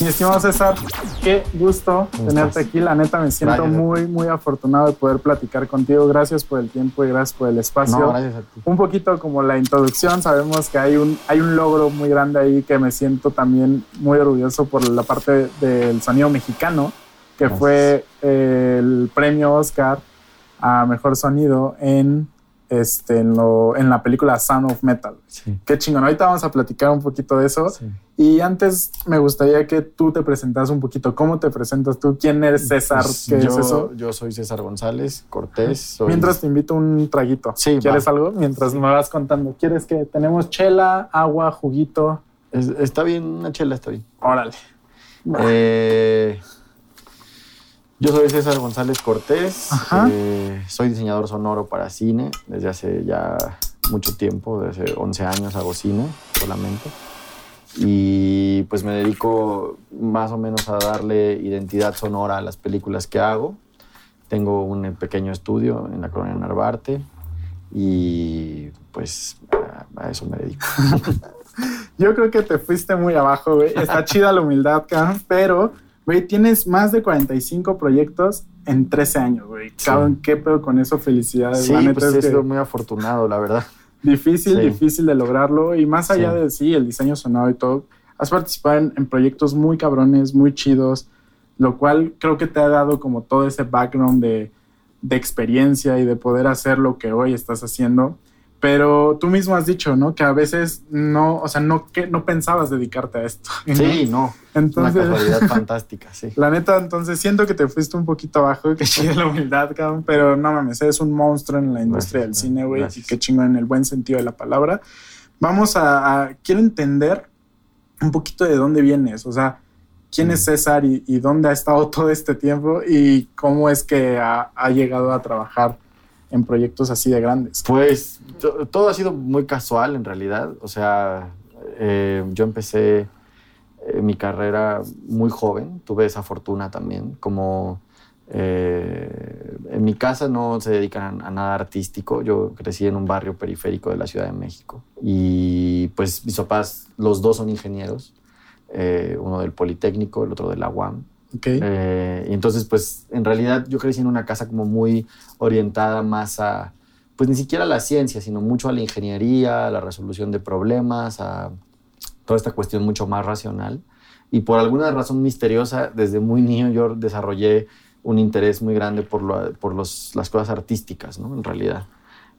Mi estimado César, qué gusto tenerte aquí. La neta me siento muy, muy afortunado de poder platicar contigo. Gracias por el tiempo y gracias por el espacio. No, gracias a ti. Un poquito como la introducción, sabemos que hay un, hay un logro muy grande ahí que me siento también muy orgulloso por la parte del sonido mexicano, que fue el premio Oscar a Mejor Sonido en este, en, lo, en la película Sound of Metal. Qué chingón. Ahorita vamos a platicar un poquito de eso. Y antes me gustaría que tú te presentas un poquito. ¿Cómo te presentas tú? ¿Quién eres César? Pues ¿Qué yo, es eso? Yo soy César González Cortés. Mientras te invito un traguito. Sí, ¿Quieres algo? Mientras me vas contando. ¿Quieres que tenemos chela, agua, juguito? está bien, una chela está bien. Órale. Eh, yo soy César González Cortés, eh, soy diseñador sonoro para cine desde hace ya mucho tiempo, desde hace 11 años hago cine solamente. Y pues me dedico más o menos a darle identidad sonora a las películas que hago. Tengo un pequeño estudio en la colonia Narvarte y pues a, eso me dedico. Yo creo que te fuiste muy abajo, güey. Está chida la humildad, pero Güey, tienes más de 45 proyectos en 13 años, güey. ¿qué pedo con eso? Felicidades. Sí, la pues he sido muy afortunado, la verdad. Difícil, difícil de lograrlo. Y más allá de sí, el diseño sonoro y todo, has participado en, proyectos muy cabrones, muy chidos, lo cual creo que te ha dado como todo ese background de, de experiencia y de poder hacer lo que hoy estás haciendo. Pero tú mismo has dicho, ¿no? Que a veces no, o sea, no, que no pensabas dedicarte a esto. Sí, no. Entonces, Una casualidad fantástica, sí. La neta, entonces siento que te fuiste un poquito abajo, que chida la humildad, cabrón, pero no mames, eres un monstruo en la industria del cine, güey, y qué chingo en el buen sentido de la palabra. Vamos a, quiero entender un poquito de dónde vienes, o sea, quién es mm. César y, dónde ha estado todo este tiempo y cómo es que ha, ha llegado a trabajar en proyectos así de grandes? Pues todo ha sido muy casual en realidad. O sea, eh, yo empecé eh, mi carrera muy joven, tuve esa fortuna también, como eh, en mi casa no se dedican a, nada artístico, yo crecí en un barrio periférico de la Ciudad de México y pues mis papás, los dos son ingenieros, uno del Politécnico, el otro de la UAM. Eh, y entonces, pues, en realidad yo crecí en una casa como muy orientada más a, pues ni siquiera a la ciencia, sino mucho a la ingeniería, a la resolución de problemas, a toda esta cuestión mucho más racional. Y por alguna razón misteriosa, desde muy niño yo desarrollé un interés muy grande por, por los, las cosas artísticas, ¿no? En realidad.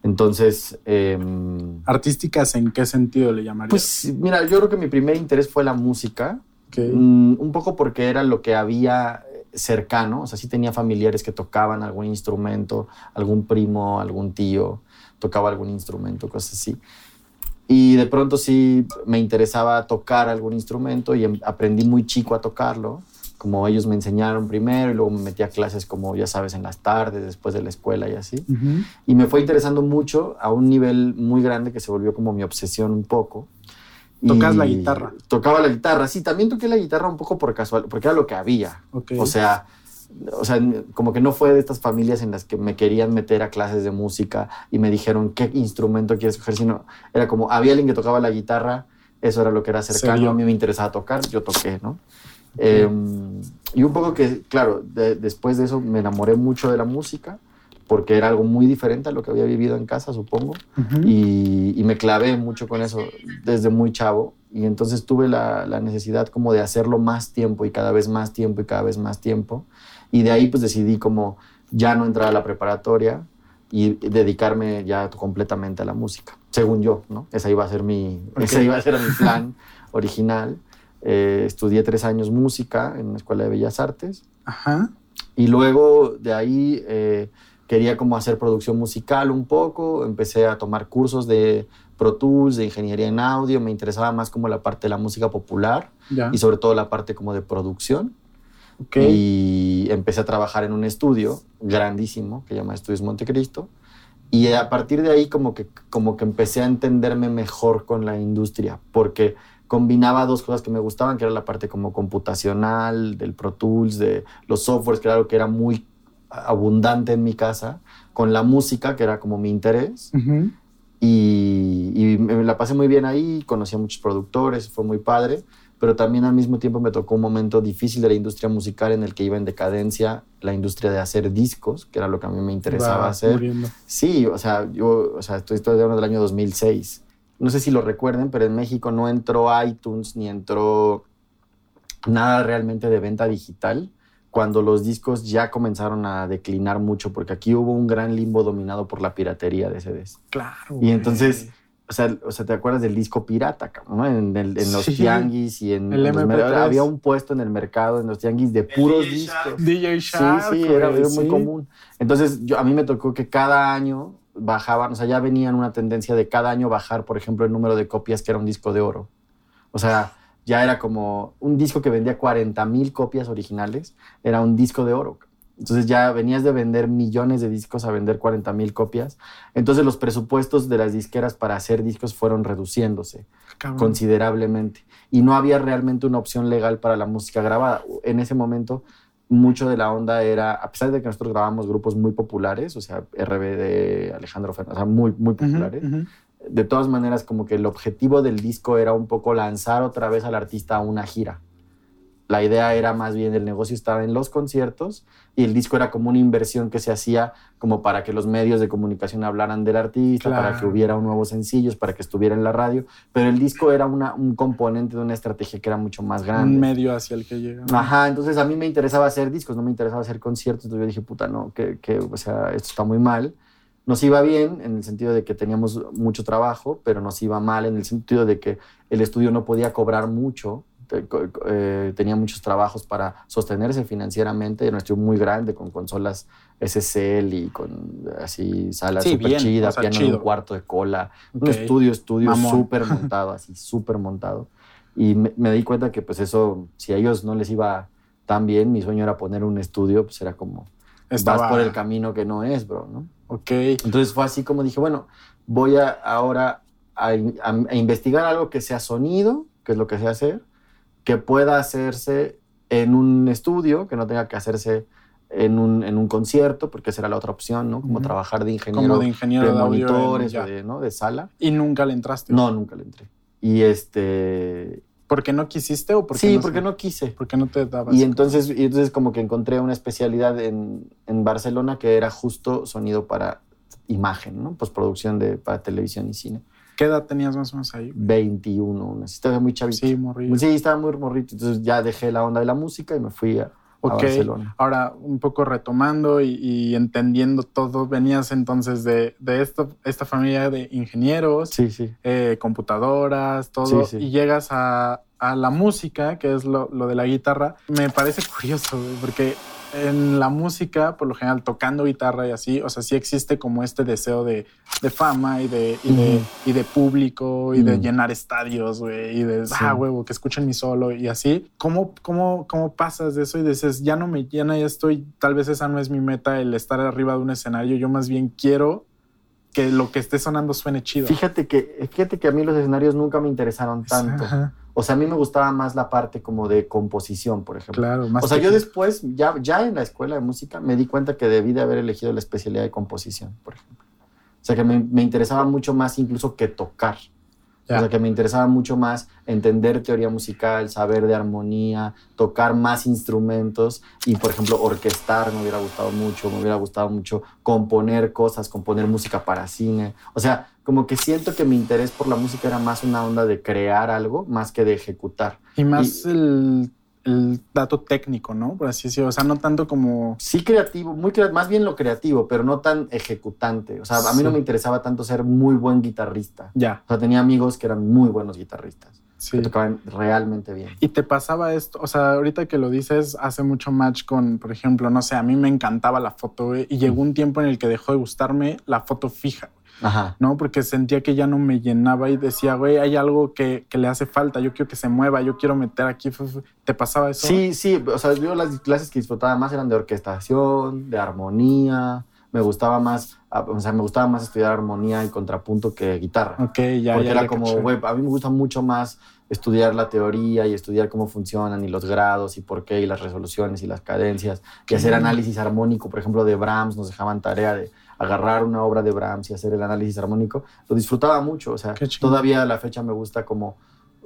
Entonces... Em, ¿Artísticas en qué sentido le llamarías? Pues mira, yo creo que mi primer interés fue la música Mm, un poco porque era lo que había cercano, o sea, sí tenía familiares que tocaban algún instrumento, algún primo, algún tío tocaba algún instrumento, cosas así. Y de pronto sí me interesaba tocar algún instrumento y em, aprendí muy chico a tocarlo, como ellos me enseñaron primero y luego me metí a clases como ya sabes en las tardes, después de la escuela y así. Y me fue interesando mucho a un nivel muy grande que se volvió como mi obsesión un poco. Tocas la guitarra. Tocaba la guitarra, sí, también toqué la guitarra un poco por casual, porque era lo que había. O sea, o sea, como que no fue de estas familias en las que me querían meter a clases de música y me dijeron qué instrumento quieres coger, sino era como había alguien que tocaba la guitarra, eso era lo que era cercano, a mí me interesaba tocar, yo toqué, ¿no? Em, y un poco que, claro, después de eso me enamoré mucho de la música porque era algo muy diferente a lo que había vivido en casa, supongo, y, me clavé mucho con eso desde muy chavo, y entonces tuve la, necesidad como de hacerlo más tiempo y cada vez más tiempo y cada vez más tiempo, y de ahí pues decidí como ya no entrar a la preparatoria y dedicarme ya completamente a la música, según yo, ¿no? Esa iba a ser mi, ese iba a ser mi plan original. Eh, estudié tres años música en una escuela de bellas artes. Ajá. Y luego de ahí... Eh, quería como hacer producción musical un poco, empecé a tomar cursos de Pro Tools, de ingeniería en audio, me interesaba más como la parte de la música popular y sobre todo la parte como de producción. Y empecé a trabajar en un estudio grandísimo que se llama Estudios Montecristo. Y a partir de ahí como que, como que empecé a entenderme mejor con la industria, porque combinaba dos cosas que me gustaban, que era la parte como computacional, del Pro Tools, de los softwares, que era algo que era muy abundante en mi casa, con la música, que era como mi interés. y, me la pasé muy bien ahí, conocí a muchos productores, fue muy padre, pero también al mismo tiempo me tocó un momento difícil de la industria musical en el que iba en decadencia la industria de hacer discos, que era lo que a mí me interesaba hacer. Sí, o sea, yo o sea, estoy, estoy hablando del año 2006. No sé si lo recuerden, pero en México no entró iTunes ni entró nada realmente de venta digital cuando los discos ya comenzaron a declinar mucho, porque aquí hubo un gran limbo dominado por la piratería de CDs. Claro. Y entonces o sea, o sea, ¿te acuerdas del disco pirata, ¿no? En, el, en los tianguis y en, el había un puesto en el mercado en los tianguis de puros discos. DJ Shark. Sí, sí, era, muy común. Entonces, yo, a mí me tocó que cada año bajaban, o sea, ya venían una tendencia de cada año bajar, por ejemplo, el número de copias que era un disco de oro. O sea, ya era como un disco que vendía 40 mil copias originales, era un disco de oro. Entonces ya venías de vender millones de discos a vender 40 mil copias. Entonces los presupuestos de las disqueras para hacer discos fueron reduciéndose considerablemente. Y no había realmente una opción legal para la música grabada. En ese momento mucho de la onda era, a pesar de que nosotros grabamos grupos muy populares, o sea, RBD, Alejandro Fernández, o sea, muy, muy populares, de todas maneras como que el objetivo del disco era un poco lanzar otra vez al artista a una gira. La idea era más bien el negocio estaba en los conciertos y el disco era como una inversión que se hacía como para que los medios de comunicación hablaran del artista, para que hubiera nuevos sencillos, para que estuviera en la radio, pero el disco era una, un componente de una estrategia que era mucho más grande. Un medio hacia el que llega. Ajá, entonces a mí me interesaba hacer discos, no me interesaba hacer conciertos, entonces yo dije, puta, no, que, que o sea, esto está muy mal. Nos iba bien en el sentido de que teníamos mucho trabajo, pero nos iba mal en el sentido de que el estudio no podía cobrar mucho eh, tenía muchos trabajos para sostenerse financieramente. Era un estudio muy grande con consolas SSL y con así salas súper chidas, piano en un cuarto de cola. Un estudio, estudio súper montado, así súper montado. Y me, di cuenta que pues eso, si a ellos no les iba tan bien, mi sueño era poner un estudio, pues era como, vas por el camino que no es, bro, ¿no? Ok. Entonces fue así como dije, bueno, voy a ahora a investigar algo que sea sonido, que es lo que sé hacer, que pueda hacerse en un estudio, que no tenga que hacerse en un, en un concierto, porque esa era la otra opción, ¿no? Como trabajar de ingeniero, Como de, ingeniero de, monitores, de, ¿no? de sala. ¿Y nunca le entraste? No, nunca le entré. Y este... ¿Porque no quisiste o porque Sí, no porque no quise. Porque no te dabas. Y entonces, y entonces como que encontré una especialidad en, en Barcelona que era justo sonido para imagen, ¿no? Postproducción de, para televisión y cine. ¿Qué edad tenías más o menos ahí? 21, estaba muy chavito. Sí, morrito. Sí, estaba muy morrito. Entonces ya dejé la onda de la música y me fui a, Barcelona. Ahora, un poco retomando y, entendiendo todo, venías entonces de, de esto, esta familia de ingenieros, sí, sí. Eh, computadoras, todo, y llegas a, a, la música, que es lo, lo, de la guitarra. Me parece curioso, porque en la música, por lo general, tocando guitarra y así, o sea, sí existe como este deseo de, fama y de, y, de, público y de llenar estadios, güey, y de, ah, huevo, que escuchen mi solo y así. ¿Cómo, cómo, ¿Cómo pasas de eso y dices, ya no me llena, ya estoy, tal vez esa no es mi meta, el estar arriba de un escenario, yo más bien quiero que lo que esté sonando suene chido. Fíjate que, fíjate que a mí los escenarios nunca me interesaron tanto. O sea, a mí me gustaba más la parte como de composición, por ejemplo. Claro, más O sea, yo después, ya, ya en la escuela de música, me di cuenta que debí de haber elegido la especialidad de composición, por ejemplo. O sea, que me, me interesaba mucho más incluso que tocar. O sea, que me interesaba mucho más entender teoría musical, saber de armonía, tocar más instrumentos y, por ejemplo, orquestar me hubiera gustado mucho, me hubiera gustado mucho componer cosas, componer música para cine. O sea, como que siento que mi interés por la música era más una onda de crear algo más que de ejecutar. Y más el el dato técnico, ¿no? Por así decirlo. O sea, no tanto como. Sí, creativo, muy más bien lo creativo, pero no tan ejecutante. O sea, a mí no me interesaba tanto ser muy buen guitarrista. Ya. O sea, tenía amigos que eran muy buenos guitarristas. Sí. Que tocaban realmente bien. Y te pasaba esto, o sea, ahorita que lo dices, hace mucho match con, por ejemplo, no sé, a mí me encantaba la foto, y llegó un tiempo en el que dejó de gustarme la foto fija. Ajá. ¿no? Porque sentía que ya no me llenaba y decía, güey, hay algo que, que, le hace falta, yo quiero que se mueva, yo quiero meter aquí. ¿Te pasaba eso? Sí, sí, o sea, yo las clases que disfrutaba más eran de orquestación, de armonía, me gustaba más, o sea, me gustaba más estudiar armonía y contrapunto que guitarra. Ok, ya. Porque ya, era como, güey, a mí me gusta mucho más estudiar la teoría y estudiar cómo funcionan y los grados y por qué y las resoluciones y las cadencias y hacer análisis armónico, por ejemplo, de Brahms, nos dejaban tarea de agarrar una obra de Brahms y hacer el análisis armónico, lo disfrutaba mucho. O sea, todavía a la fecha me gusta como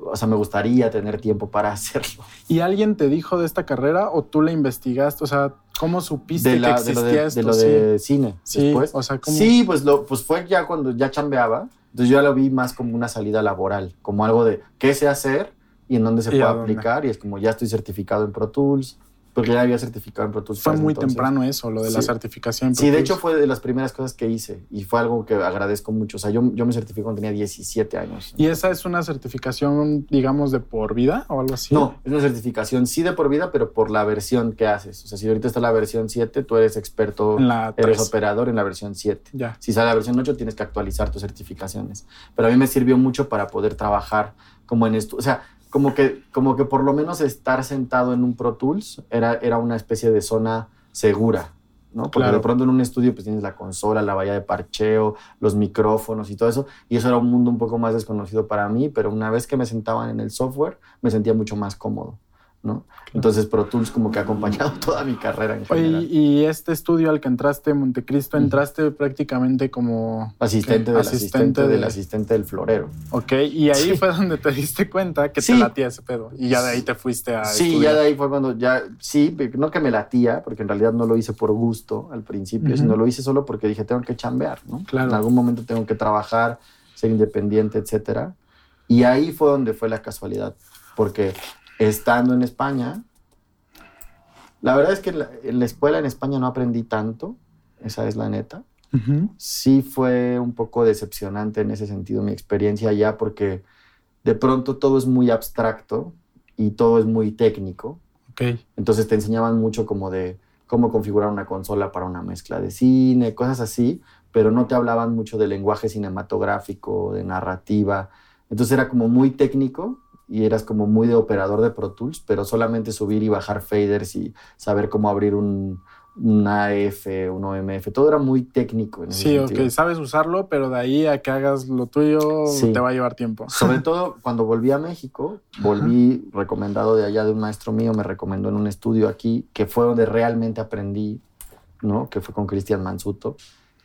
o sea, me gustaría tener tiempo para hacerlo. ¿Y alguien te dijo de esta carrera o tú la investigaste? O sea, ¿cómo supiste que existía de lo de, esto? De lo de cine sí, después. O sea, ¿cómo? Sí, pues, lo, pues fue ya cuando ya chambeaba. Entonces yo ya lo vi más como una salida laboral, como algo de qué sé hacer y en dónde se puede aplicar. Y es como ya estoy certificado en Pro Tools, porque ya había certificado en Pro Tools. Fue muy temprano eso, lo de la certificación. En Pro sí, de hecho fue de las primeras cosas que hice y fue algo que agradezco mucho. O sea, yo, yo me certifiqué cuando tenía 17 años. ¿Y esa es una certificación, digamos, de por vida o algo así? No, es una certificación sí de por vida, pero por la versión que haces. O sea, si ahorita está la versión 7, tú eres experto, en la eres operador en la versión 7. Ya. Si sale la versión 8, tienes que actualizar tus certificaciones. Pero a mí me sirvió mucho para poder trabajar como en esto. O sea, como que, como que por lo menos estar sentado en un Pro Tools era, era una especie de zona segura, ¿no? Porque Claro. de pronto en un estudio pues tienes la consola, la valla de parcheo, los micrófonos y todo eso, y eso era un mundo un poco más desconocido para mí, pero una vez que me sentaban en el software me sentía mucho más cómodo, ¿no? Entonces Pro Tools como que ha acompañado toda mi carrera en Oye, general. y este estudio al que entraste, Montecristo, entraste prácticamente como... Asistente del asistente, de- del asistente del florero. Ok, y ahí Sí. fue donde te diste cuenta que Sí. te latía ese pedo. Y ya de ahí te fuiste a Sí, estudiar. ya de ahí fue cuando ya, sí, no que me latía, porque en realidad no lo hice por gusto al principio, Ujú. sino lo hice solo porque dije, tengo que chambear, ¿no? Claro. En algún momento tengo que trabajar, ser independiente, etcétera. Y ahí fue donde fue la casualidad, porque estando en España, la verdad es que en la, en la escuela en España no aprendí tanto, esa es la neta sí fue un poco decepcionante en ese sentido mi experiencia allá porque de pronto todo es muy abstracto y todo es muy técnico. Ok, Entonces te enseñaban mucho como de cómo configurar una consola para una mezcla de cine, cosas así, pero no te hablaban mucho de lenguaje cinematográfico, de narrativa. Entonces era como muy técnico y eras como muy de operador de Pro Tools, pero solamente subir y bajar faders y saber cómo abrir un, un AF, un OMF, todo era muy técnico. En sí, ok, sentido. sabes usarlo, pero de ahí a que hagas lo tuyo Sí. te va a llevar tiempo. Sobre todo cuando volví a México, volví recomendado de allá de un maestro mío, me recomendó en un estudio aquí, que fue donde realmente aprendí, ¿no? Que fue con Cristian Mansuto.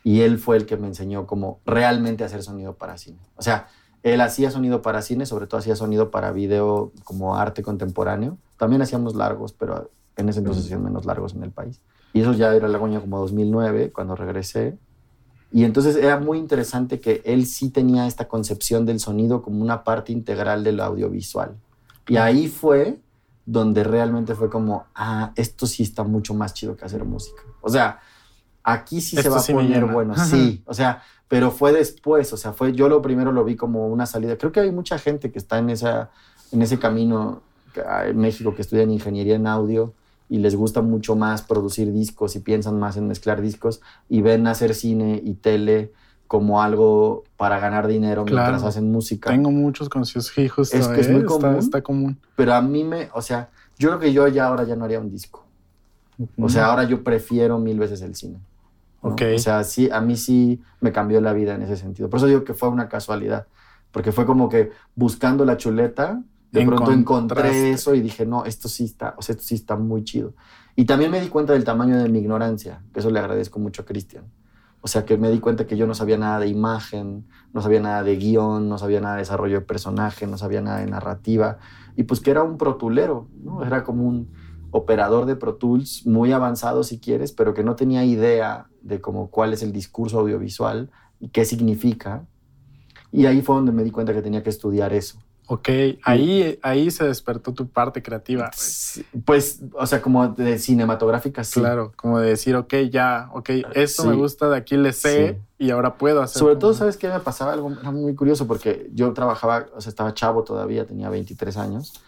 Y él fue el que me enseñó cómo realmente hacer sonido para cine. O sea, él hacía sonido para cine, sobre todo hacía sonido para video como arte contemporáneo. También hacíamos largos, pero en ese entonces hacían menos largos en el país. Y eso ya era el año como 2009, cuando regresé. Y entonces era muy interesante que él sí tenía esta concepción del sonido como una parte integral del audiovisual. Y ahí fue donde realmente fue como, ah, esto sí está mucho más chido que hacer música. O sea, aquí sí se va a sí poner bueno, sí, o sea, pero fue después, o sea, fue yo lo primero lo vi como una salida. Creo que hay mucha gente que está en esa en ese camino en México que estudian ingeniería en audio y les gusta mucho más producir discos y piensan más en mezclar discos y ven hacer cine y tele como algo para ganar dinero Claro. mientras hacen música. Tengo muchos conocidos, justo, Es que es ¿eh? muy Está- común. Está, común. Pero a mí me, o sea, yo creo que yo ya ahora ya no haría un disco. O sea, ahora yo prefiero mil veces el cine. ¿No? Ok. O sea, sí, a mí sí me cambió la vida en ese sentido. Por eso digo que fue una casualidad. Porque fue como que buscando la chuleta, de pronto encontré eso y dije, no, esto sí está, o sea, esto sí está muy chido. Y también me di cuenta del tamaño de mi ignorancia, que eso le agradezco mucho a Cristian. O sea, que me di cuenta que yo no sabía nada de imagen, no sabía nada de guion, no sabía nada de desarrollo de personaje, no sabía nada de narrativa. Y pues que era un protulero, ¿no? Era como un operador de Pro Tools muy avanzado si quieres, pero que no tenía idea de cómo cuál es el discurso audiovisual y qué significa. Y ahí fue donde me di cuenta que tenía que estudiar eso. Ok, ahí, ahí se despertó tu parte creativa. Pues, o sea, como de cinematográfica, sí. Claro, como de decir, ok, ya, ok, esto Sí. me gusta, de aquí le sé Sí. y ahora puedo hacer. Sobre como- todo, ¿sabes qué me pasaba? Algo era muy curioso porque yo trabajaba, o sea, estaba chavo todavía, tenía 23 años.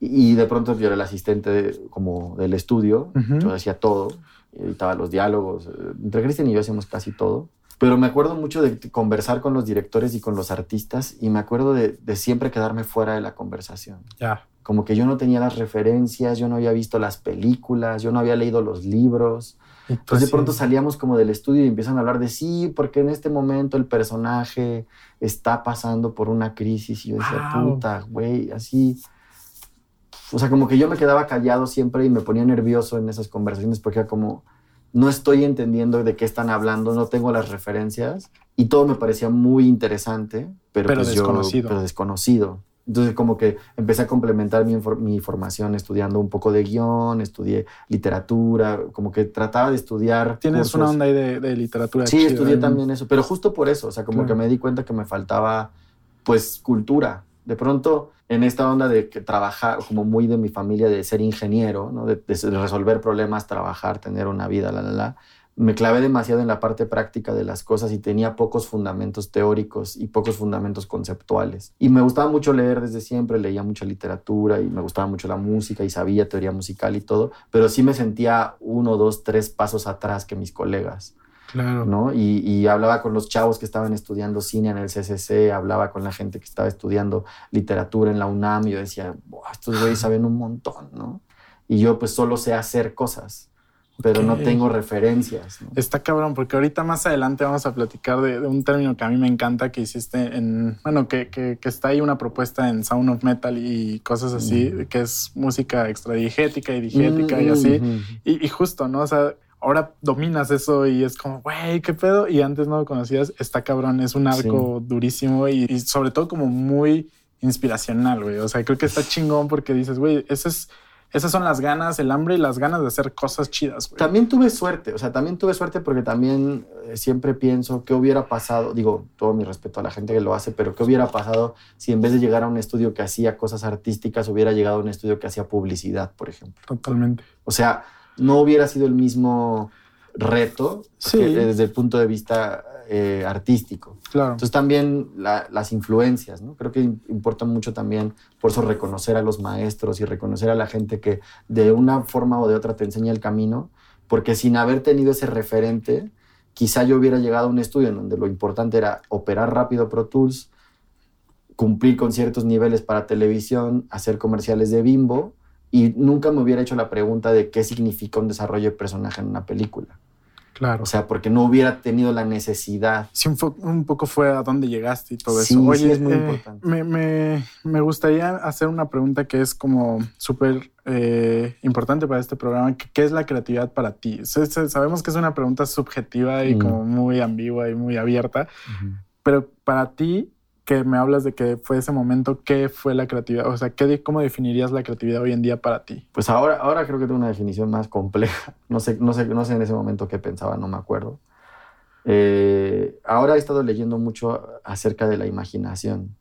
Y, de pronto yo era el asistente de- como del estudio. Ujú. Yo hacía todo, editaba los diálogos. eh, Entre Cristian y yo hacíamos casi todo. Pero me acuerdo mucho de conversar con los directores y con los artistas y me acuerdo de, de siempre quedarme fuera de la conversación. Ya, Como que yo no tenía las referencias, yo no había visto las películas, yo no había leído los libros. tú Entonces de pronto salíamos como del estudio y empiezan a hablar de sí, porque en este momento el personaje está pasando por una crisis y yo decía, Wow. puta, güey, así. O sea, como que yo me quedaba callado siempre y me ponía nervioso en esas conversaciones porque era como, no estoy entendiendo de qué están hablando, no tengo las referencias y todo me parecía muy interesante, pero, Pero pues yo- desconocido. pero desconocido. Entonces como que empecé a complementar mi, mi, formación estudiando un poco de guion, estudié literatura, como que trataba de estudiar. Tienes una onda ahí de, literatura. Sí, estudié también eso, pero justo por eso, o sea, como que me di cuenta que me faltaba pues cultura. De pronto en esta onda de que trabajar, como muy de mi familia, de ser ingeniero, ¿no? de, de resolver problemas, trabajar, tener una vida, la, la, la me clavé demasiado en la parte práctica de las cosas y tenía pocos fundamentos teóricos y pocos fundamentos conceptuales. Y me gustaba mucho leer desde siempre, leía mucha literatura y me gustaba mucho la música y sabía teoría musical y todo, pero sí me sentía uno, dos, tres pasos atrás que mis colegas. Claro. ¿no? Y, hablaba con los chavos que estaban estudiando cine en el CCC, hablaba con la gente que estaba estudiando literatura en la UNAM y yo decía, estos güeyes saben un montón, ¿no? Y yo pues solo sé hacer cosas pero no tengo referencias. Está cabrón, porque ahorita más adelante vamos a platicar de, un término que a mí me encanta que hiciste en, bueno, que, que, está ahí una propuesta en Sound of Metal y cosas así, mm. que es música extradigética y digética y así. Mm, y, y, justo, ¿no? O sea, ahora dominas eso y es como, güey, ¿qué pedo? Y antes no lo conocías, está cabrón, es un arco durísimo y, y sobre todo como muy inspiracional, güey. O sea, creo que está chingón porque dices, güey, eso es esas son las ganas, el hambre y las ganas de hacer cosas chidas. Güey. También tuve suerte, o sea, también tuve suerte porque también eh, siempre pienso qué hubiera pasado, digo, todo mi respeto a la gente que lo hace, pero qué hubiera pasado si en vez de llegar a un estudio que hacía cosas artísticas, hubiera llegado a un estudio que hacía publicidad, por ejemplo. Totalmente. O sea, no hubiera sido el mismo reto desde el punto de vista eh, artístico. Claro. Entonces también las influencias, ¿no? Creo que importa mucho también por eso reconocer a los maestros y reconocer a la gente que de una forma o de otra te enseña el camino, porque sin haber tenido ese referente, quizá yo hubiera llegado a un estudio en donde lo importante era operar rápido Pro Tools, cumplir con ciertos niveles para televisión, hacer comerciales de bimbo, y nunca me hubiera hecho la pregunta de qué significa un desarrollo de personaje en una película. Claro. O sea, porque no hubiera tenido la necesidad. Sí, un, poco fue a dónde llegaste y todo sí, eso. Oye, es muy eh, importante. Me, me, me, gustaría hacer una pregunta que es como súper eh, importante para este programa. ¿Qué es la creatividad para ti? Sabemos que es una pregunta subjetiva y mm. como muy ambigua y muy abierta, pero para ti, que me hablas de que fue ese momento, ¿qué fue la creatividad? O sea, ¿qué, ¿cómo definirías la creatividad hoy en día para ti? Pues ahora, ahora creo que tengo una definición más compleja. No sé, no sé, no sé en ese momento qué pensaba, no me acuerdo. Eh, ahora he estado leyendo mucho acerca de la imaginación.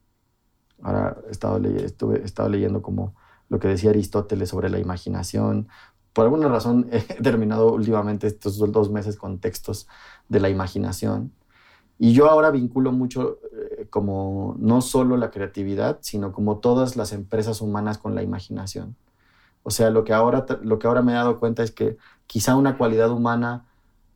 Ahora he estado, estuve, he estado leyendo como lo que decía Aristóteles sobre la imaginación. Por alguna razón he terminado últimamente estos dos meses con textos de la imaginación. Y yo ahora vinculo mucho eh, como no solo la creatividad, sino como todas las empresas humanas con la imaginación. O sea, lo que ahora, lo que ahora me he dado cuenta es que quizá una cualidad humana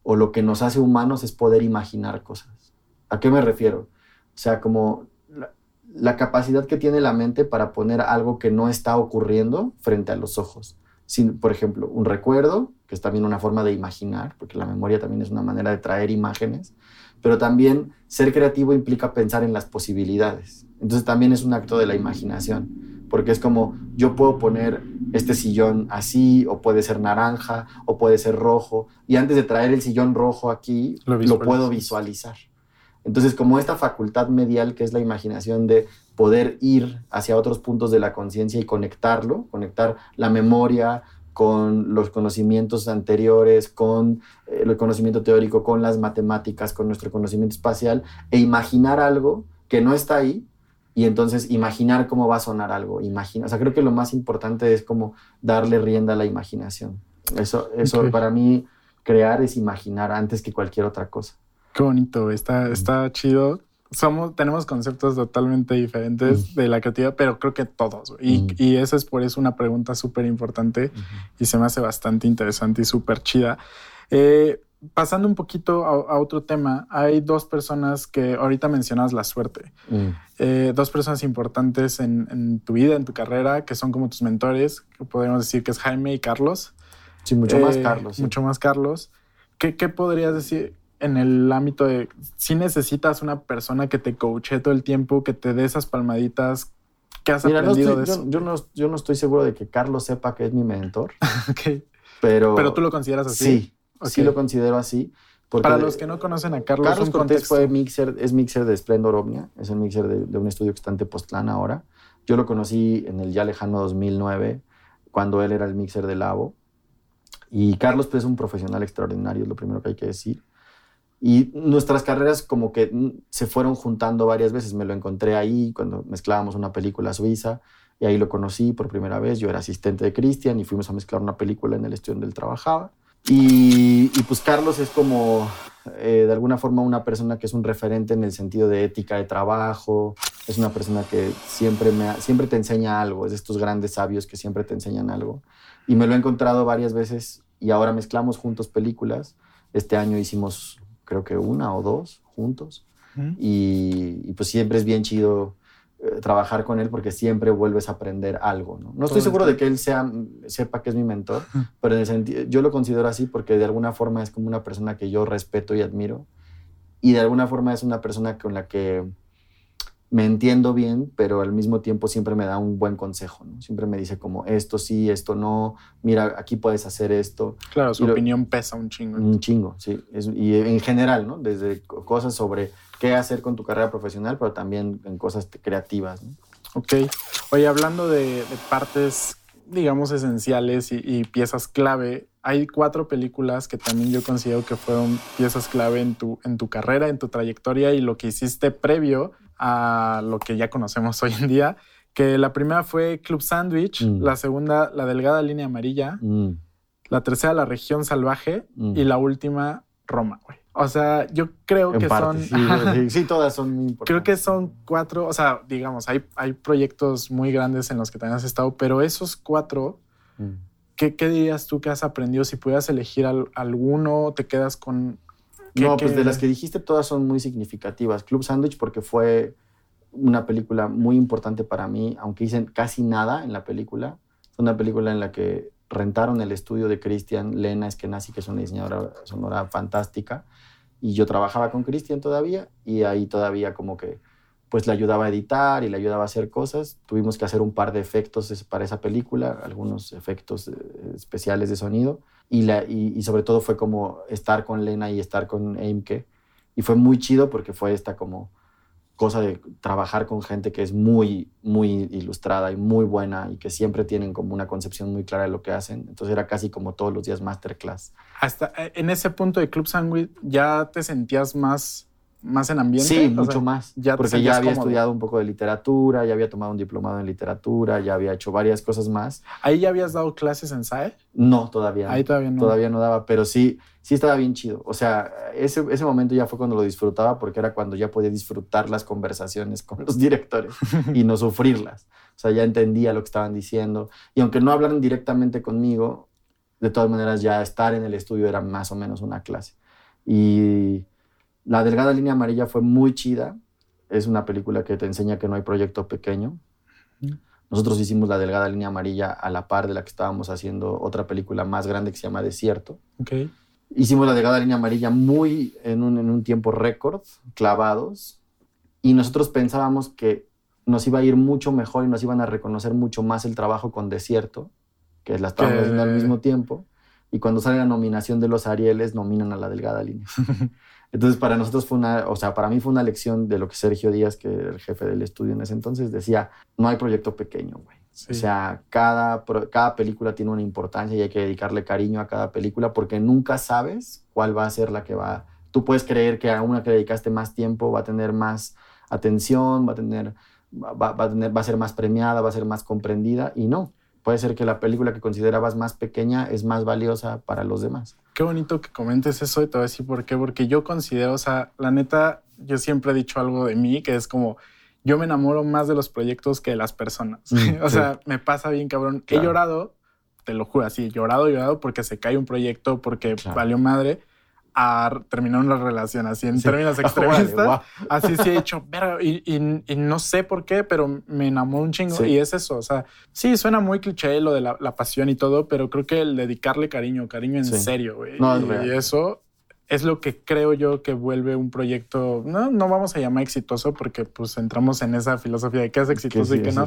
o lo que nos hace humanos es poder imaginar cosas. ¿A qué me refiero? O sea, como la, la capacidad que tiene la mente para poner algo que no está ocurriendo frente a los ojos. Sin, por ejemplo, un recuerdo, que es también una forma de imaginar, porque la memoria también es una manera de traer imágenes pero también ser creativo implica pensar en las posibilidades. Entonces también es un acto de la imaginación, porque es como yo puedo poner este sillón así, o puede ser naranja, o puede ser rojo, y antes de traer el sillón rojo aquí, lo, puedo visualizar. Entonces, como esta facultad medial que es la imaginación de poder ir hacia otros puntos de la conciencia y conectarlo, conectar la memoria, con los conocimientos anteriores, con eh, el conocimiento teórico, con las matemáticas, con nuestro conocimiento espacial, e imaginar algo que no está ahí, y entonces imaginar cómo va a sonar algo. Imagina, o sea, creo que lo más importante es como darle rienda a la imaginación. Eso, eso para mí, crear es imaginar antes que cualquier otra cosa. Qué bonito, está, está chido somos, tenemos conceptos totalmente diferentes de la creatividad, pero creo que todos. Y, y esa es por eso una pregunta súper importante y se me hace bastante interesante y súper chida. Eh, pasando un poquito a, otro tema, hay dos personas que ahorita mencionas la suerte. Eh, dos personas importantes en, en, tu vida, en tu carrera, que son como tus mentores, que podríamos decir que es Jaime y Carlos. Sí, mucho más eh, Carlos. Mucho más Carlos. ¿Qué, ¿Qué podrías decir? En el ámbito de si necesitas una persona que te coache todo el tiempo, que te dé esas palmaditas. ¿Qué has aprendido de eso? Yo, no, yo no estoy seguro de que Carlos sepa que es mi mentor. ok. Pero, pero tú lo consideras así. Sí, sí lo considero así. Para los que no conocen a Carlos, Carlos Cortés fue mixer, es mixer de Splendor Omnia, es el mixer de, un estudio que está en Tepoztlán ahora. Yo lo conocí en el ya lejano 2009, cuando él era el mixer de Labo. Y Carlos pues, es un profesional extraordinario, es lo primero que hay que decir. Y nuestras carreras como que se fueron juntando varias veces. Me lo encontré ahí cuando mezclábamos una película suiza y ahí lo conocí por primera vez. Yo era asistente de Cristian y fuimos a mezclar una película en el estudio donde él trabajaba. Y, pues Carlos es como eh, de alguna forma una persona que es un referente en el sentido de ética de trabajo, es una persona que siempre, me, siempre te enseña algo, es de estos grandes sabios que siempre te enseñan algo. Y me lo he encontrado varias veces y ahora mezclamos juntos películas. Este año hicimos creo que una o dos juntos. y, pues siempre es bien chido eh, trabajar con él porque siempre vuelves a aprender algo. No, no estoy seguro de que él sea, sepa que es mi mentor, pero en el yo lo considero así porque de alguna forma es como una persona que yo respeto y admiro y de alguna forma es una persona con la que me entiendo bien, pero al mismo tiempo siempre me da un buen consejo, ¿no? Siempre me dice como esto sí, esto no, mira, aquí puedes hacer esto. Claro, su opinión pesa un chingo. Un chingo, sí. y en general, ¿no? Desde cosas sobre qué hacer con tu carrera profesional, pero también en cosas creativas. ¿no? Ok. Oye, hablando de, partes, digamos, esenciales y, piezas clave, hay cuatro películas que también yo considero que fueron piezas clave en tu, en tu carrera, en tu trayectoria y lo que hiciste previo a lo que ya conocemos hoy en día. Que la primera fue Club Sandwich, mm. la segunda, La Delgada Línea Amarilla, mm. la tercera, La Región Salvaje mm. y la última, Roma, güey. O sea, yo creo que son. Sí, todas son muy importantes. Creo que son cuatro. O sea, digamos, hay, hay proyectos muy grandes en los que también has estado, pero esos cuatro, mm. ¿qué, dirías tú que has aprendido? Si pudieras elegir alguno, te quedas con. No, pues de las que dijiste, todas son muy significativas. Club Sandwich, porque fue una película muy importante para mí, aunque hice casi nada en la película. Fue una película en la que rentaron el estudio de Cristian Lena Eskenazi, que es una diseñadora sonora fantástica, y yo trabajaba con Cristian todavía, y ahí todavía como que pues le ayudaba a editar y le ayudaba a hacer cosas. Tuvimos que hacer un par de efectos para esa película, algunos efectos eh, especiales de sonido, y, la, y, sobre todo fue como estar con Lena y estar con Aimke, y fue muy chido porque fue esta como cosa de trabajar con gente que es muy, muy ilustrada y muy buena y que siempre tienen como una concepción muy clara de lo que hacen. Entonces era casi como todos los días masterclass. Hasta eh, en ese punto de Club Sandwich ya te sentías más más en ambiente. Sí, mucho más. Ya porque ya había estudiado un poco de literatura, ya había tomado un diplomado en literatura, ya había hecho varias cosas más. ¿Ahí ya habías dado clases en SAE? No, todavía. Ahí todavía no. Todavía no daba, pero sí, sí estaba bien chido. O sea, ese, ese momento ya fue cuando lo disfrutaba porque era cuando ya podía disfrutar las conversaciones con los directores y no sufrirlas. O sea, ya entendía lo que estaban diciendo. Y aunque no hablaran directamente conmigo, de todas maneras ya estar en el estudio era más o menos una clase. Y la delgada línea amarilla fue muy chida. Es una película que te enseña que no hay proyecto pequeño. Nosotros hicimos la delgada línea amarilla a la par de la que estábamos haciendo otra película más grande que se llama Desierto. Okay. Hicimos la delgada línea amarilla muy en un, en un tiempo récord, clavados. Y nosotros pensábamos que nos iba a ir mucho mejor y nos iban a reconocer mucho más el trabajo con Desierto, que la estábamos haciendo al mismo tiempo. Y cuando sale la nominación de los Arieles, nominan a la delgada línea. Entonces, para nosotros fue una, o sea, para mí fue una lección de lo que Sergio Díaz, que era el jefe del estudio en ese entonces, decía, no hay proyecto pequeño, güey. O sea, cada, cada película tiene una importancia y hay que dedicarle cariño a cada película porque nunca sabes cuál va a ser la que va. Tú puedes creer que a una que dedicaste más tiempo va a tener más atención, va a tener, va, a tener, va a ser más premiada, va a ser más comprendida y no. Puede ser que la película que considerabas más pequeña es más valiosa para los demás. Qué bonito que comentes eso y te voy a decir por qué. Porque yo considero, o sea, la neta, yo siempre he dicho algo de mí que es como, yo me enamoro más de los proyectos que de las personas. Mm, o sea, me pasa bien, cabrón. He llorado, te lo juro, así, llorado, llorado porque se cae un proyecto, porque valió madre a terminar una relación así en términos extremistas. Así sí he dicho, y, y, no sé por qué, pero me enamoró un chingo. Y es eso, o sea, sí, suena muy cliché lo de la, pasión y todo, pero creo que el dedicarle cariño, cariño en serio, güey. y, eso es lo que creo yo que vuelve un proyecto, no, no vamos a llamar exitoso porque pues entramos en esa filosofía de qué es exitoso y qué no,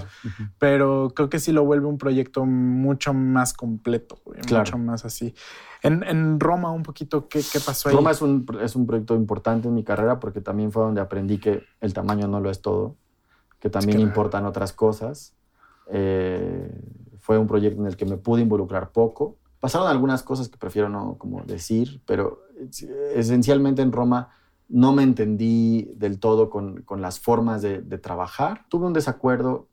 pero creo que sí lo vuelve un proyecto mucho más completo, mucho más así. En, Roma un poquito, ¿qué, qué pasó ahí? Roma es un, es un proyecto importante en mi carrera porque también fue donde aprendí que el tamaño no lo es todo, que también importan otras cosas. Eh, fue un proyecto en el que me pude involucrar poco. Pasaron algunas cosas que prefiero no como decir, pero esencialmente en Roma no me entendí del todo con, con las formas de, de, trabajar. Tuve un desacuerdo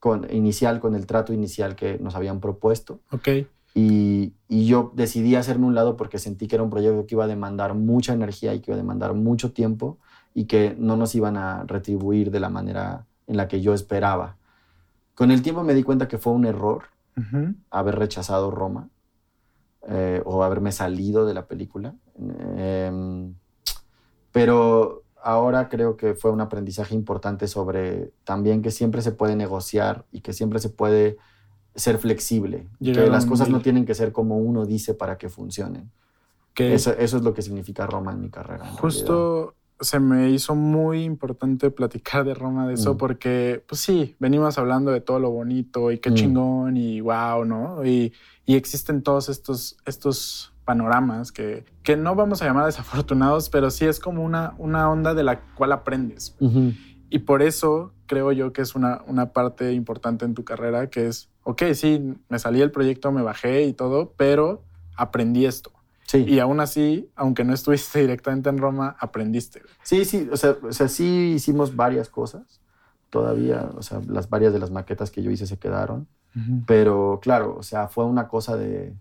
con, inicial con el trato inicial que nos habían propuesto. Ok. Y, y, yo decidí hacerme un lado porque sentí que era un proyecto que iba a demandar mucha energía y que iba a demandar mucho tiempo y que no nos iban a retribuir de la manera en la que yo esperaba. Con el tiempo me di cuenta que fue un error haber rechazado Roma eh, o haberme salido de la película. Eh, pero ahora creo que fue un aprendizaje importante sobre también que siempre se puede negociar y que siempre se puede ser flexible. que las cosas no tienen que ser como uno dice para que funcionen. Que eso, eso, es lo que significa Roma en mi carrera. justo se me hizo muy importante platicar de Roma de eso mm. porque, pues sí, venimos hablando de todo lo bonito y qué mm. chingón y wow, ¿no? Y, y, existen todos estos, estos panoramas que, que no vamos a llamar desafortunados, pero sí es como una, una onda de la cual aprendes. Y por eso creo yo que es una, una parte importante en tu carrera, que es, ok, sí, me salí del proyecto, me bajé y todo, pero aprendí esto. Y aún así, aunque no estuviste directamente en Roma, aprendiste. Sí, sí, o sea, o sea, sí hicimos varias cosas todavía, o sea, las varias de las maquetas que yo hice se quedaron, pero claro, o sea, fue una cosa de,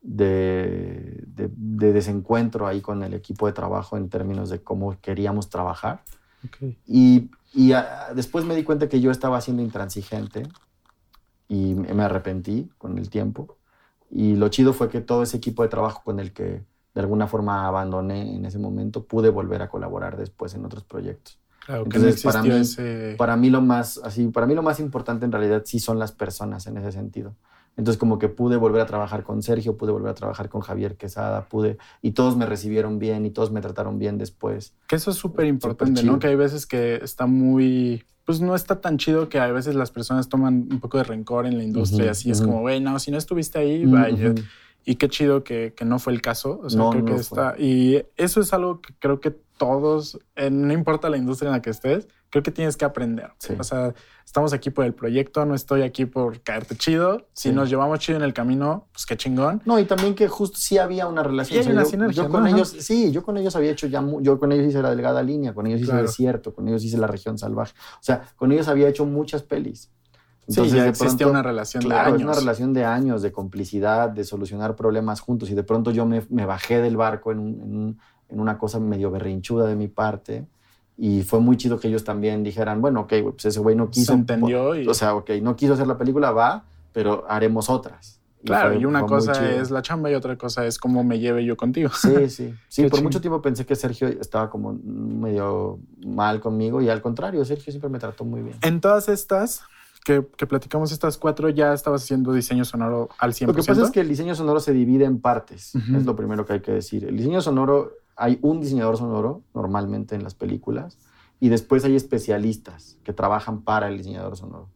de, de, desencuentro ahí con el equipo de trabajo en términos de cómo queríamos trabajar. Y, y después me di cuenta que yo estaba siendo intransigente y me arrepentí con el tiempo. Y lo chido fue que todo ese equipo de trabajo con el que de alguna forma abandoné en ese momento, pude volver a colaborar después en otros proyectos. Claro, Entonces, para, mí, ese... para mí lo más así, para mí lo más importante en realidad sí son las personas en ese sentido. Entonces como que pude volver a trabajar con Sergio, pude volver a trabajar con Javier Quesada, pude y todos me recibieron bien y todos me trataron bien después. Que eso es súper importante, ¿no? Que hay veces que está muy pues no está tan chido que a veces las personas toman un poco de rencor en la industria, y así es como, güey, no, si no estuviste ahí, vaya. Y qué chido que, que, no fue el caso. O sea, creo que está. Y eso es algo que creo que todos, no importa la industria en la que estés, creo que tienes que aprender. O sea, estamos aquí por el proyecto, no estoy aquí por caerte chido. Si nos llevamos chido en el camino, pues qué chingón. No, y también que justo sí había una relación. Sí, una sinergia. Yo con ellos, sí, yo con ellos había hecho ya, yo con ellos hice la delgada línea, con ellos hice el desierto, con ellos hice la región salvaje. O sea, con ellos había hecho muchas pelis. Entonces, sí, ya existía una relación de años. una relación de años, de complicidad, de solucionar problemas juntos. Y de pronto yo me, me bajé del barco en, en, en, una cosa medio berrinchuda de mi parte. Y fue muy chido que ellos también dijeran, bueno, ok, pues ese güey no quiso. Se entendió. Y... O sea, ok, no quiso hacer la película, va, pero haremos otras. claro, y una cosa es la chamba y otra cosa es cómo me lleve yo contigo. Sí, sí. Sí, por mucho tiempo pensé que Sergio estaba como medio mal conmigo y al contrario, Sergio siempre me trató muy bien. En todas estas, que, platicamos estas cuatro, ya estabas haciendo diseño sonoro al 100%. Lo que pasa es que el diseño sonoro se divide en partes, es lo primero que hay que decir. El diseño sonoro, hay un diseñador sonoro normalmente en las películas y después hay especialistas que trabajan para el diseñador sonoro.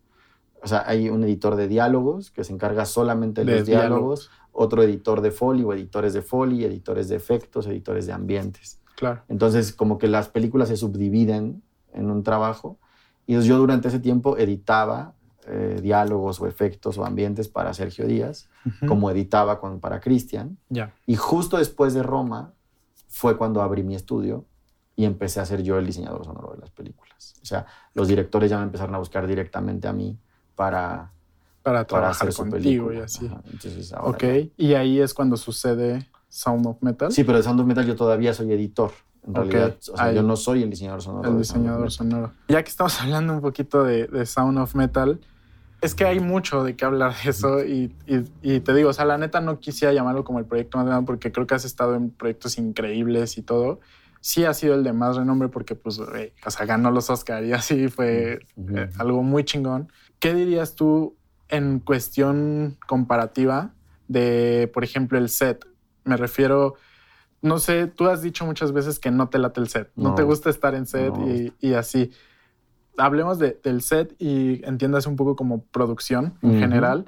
O sea, hay un editor de diálogos que se encarga solamente de, los diálogos, otro editor de foley o editores de foley, editores de efectos, editores de ambientes. Claro. Entonces, como que las películas se subdividen en un trabajo y yo durante ese tiempo editaba eh, diálogos o efectos o ambientes para Sergio Díaz, como editaba con, para Cristian. Y justo después de Roma fue cuando abrí mi estudio y empecé a ser yo el diseñador sonoro de las películas. O sea, los directores ya me empezaron a buscar directamente a mí para, para trabajar hacer contigo y así. entonces, ok, y ahí es cuando sucede Sound of Metal. Sí, pero de Sound of Metal yo todavía soy editor. En realidad, o sea, yo no soy el diseñador sonoro. El diseñador sonoro. Ya que estamos hablando un poquito de, de Sound of Metal, es que hay mucho de qué hablar de eso y, y, te digo, o sea, la neta no quisiera llamarlo como el proyecto más grande porque creo que has estado en proyectos increíbles y todo. Sí ha sido el de más renombre porque, pues, o sea, ganó los Oscar y así fue eh, algo muy chingón. ¿Qué dirías tú en cuestión comparativa de, por ejemplo, el set? Me refiero, no sé, tú has dicho muchas veces que no te late el set, no, te gusta estar en set y, y así hablemos del set y entiendas un poco como producción en general.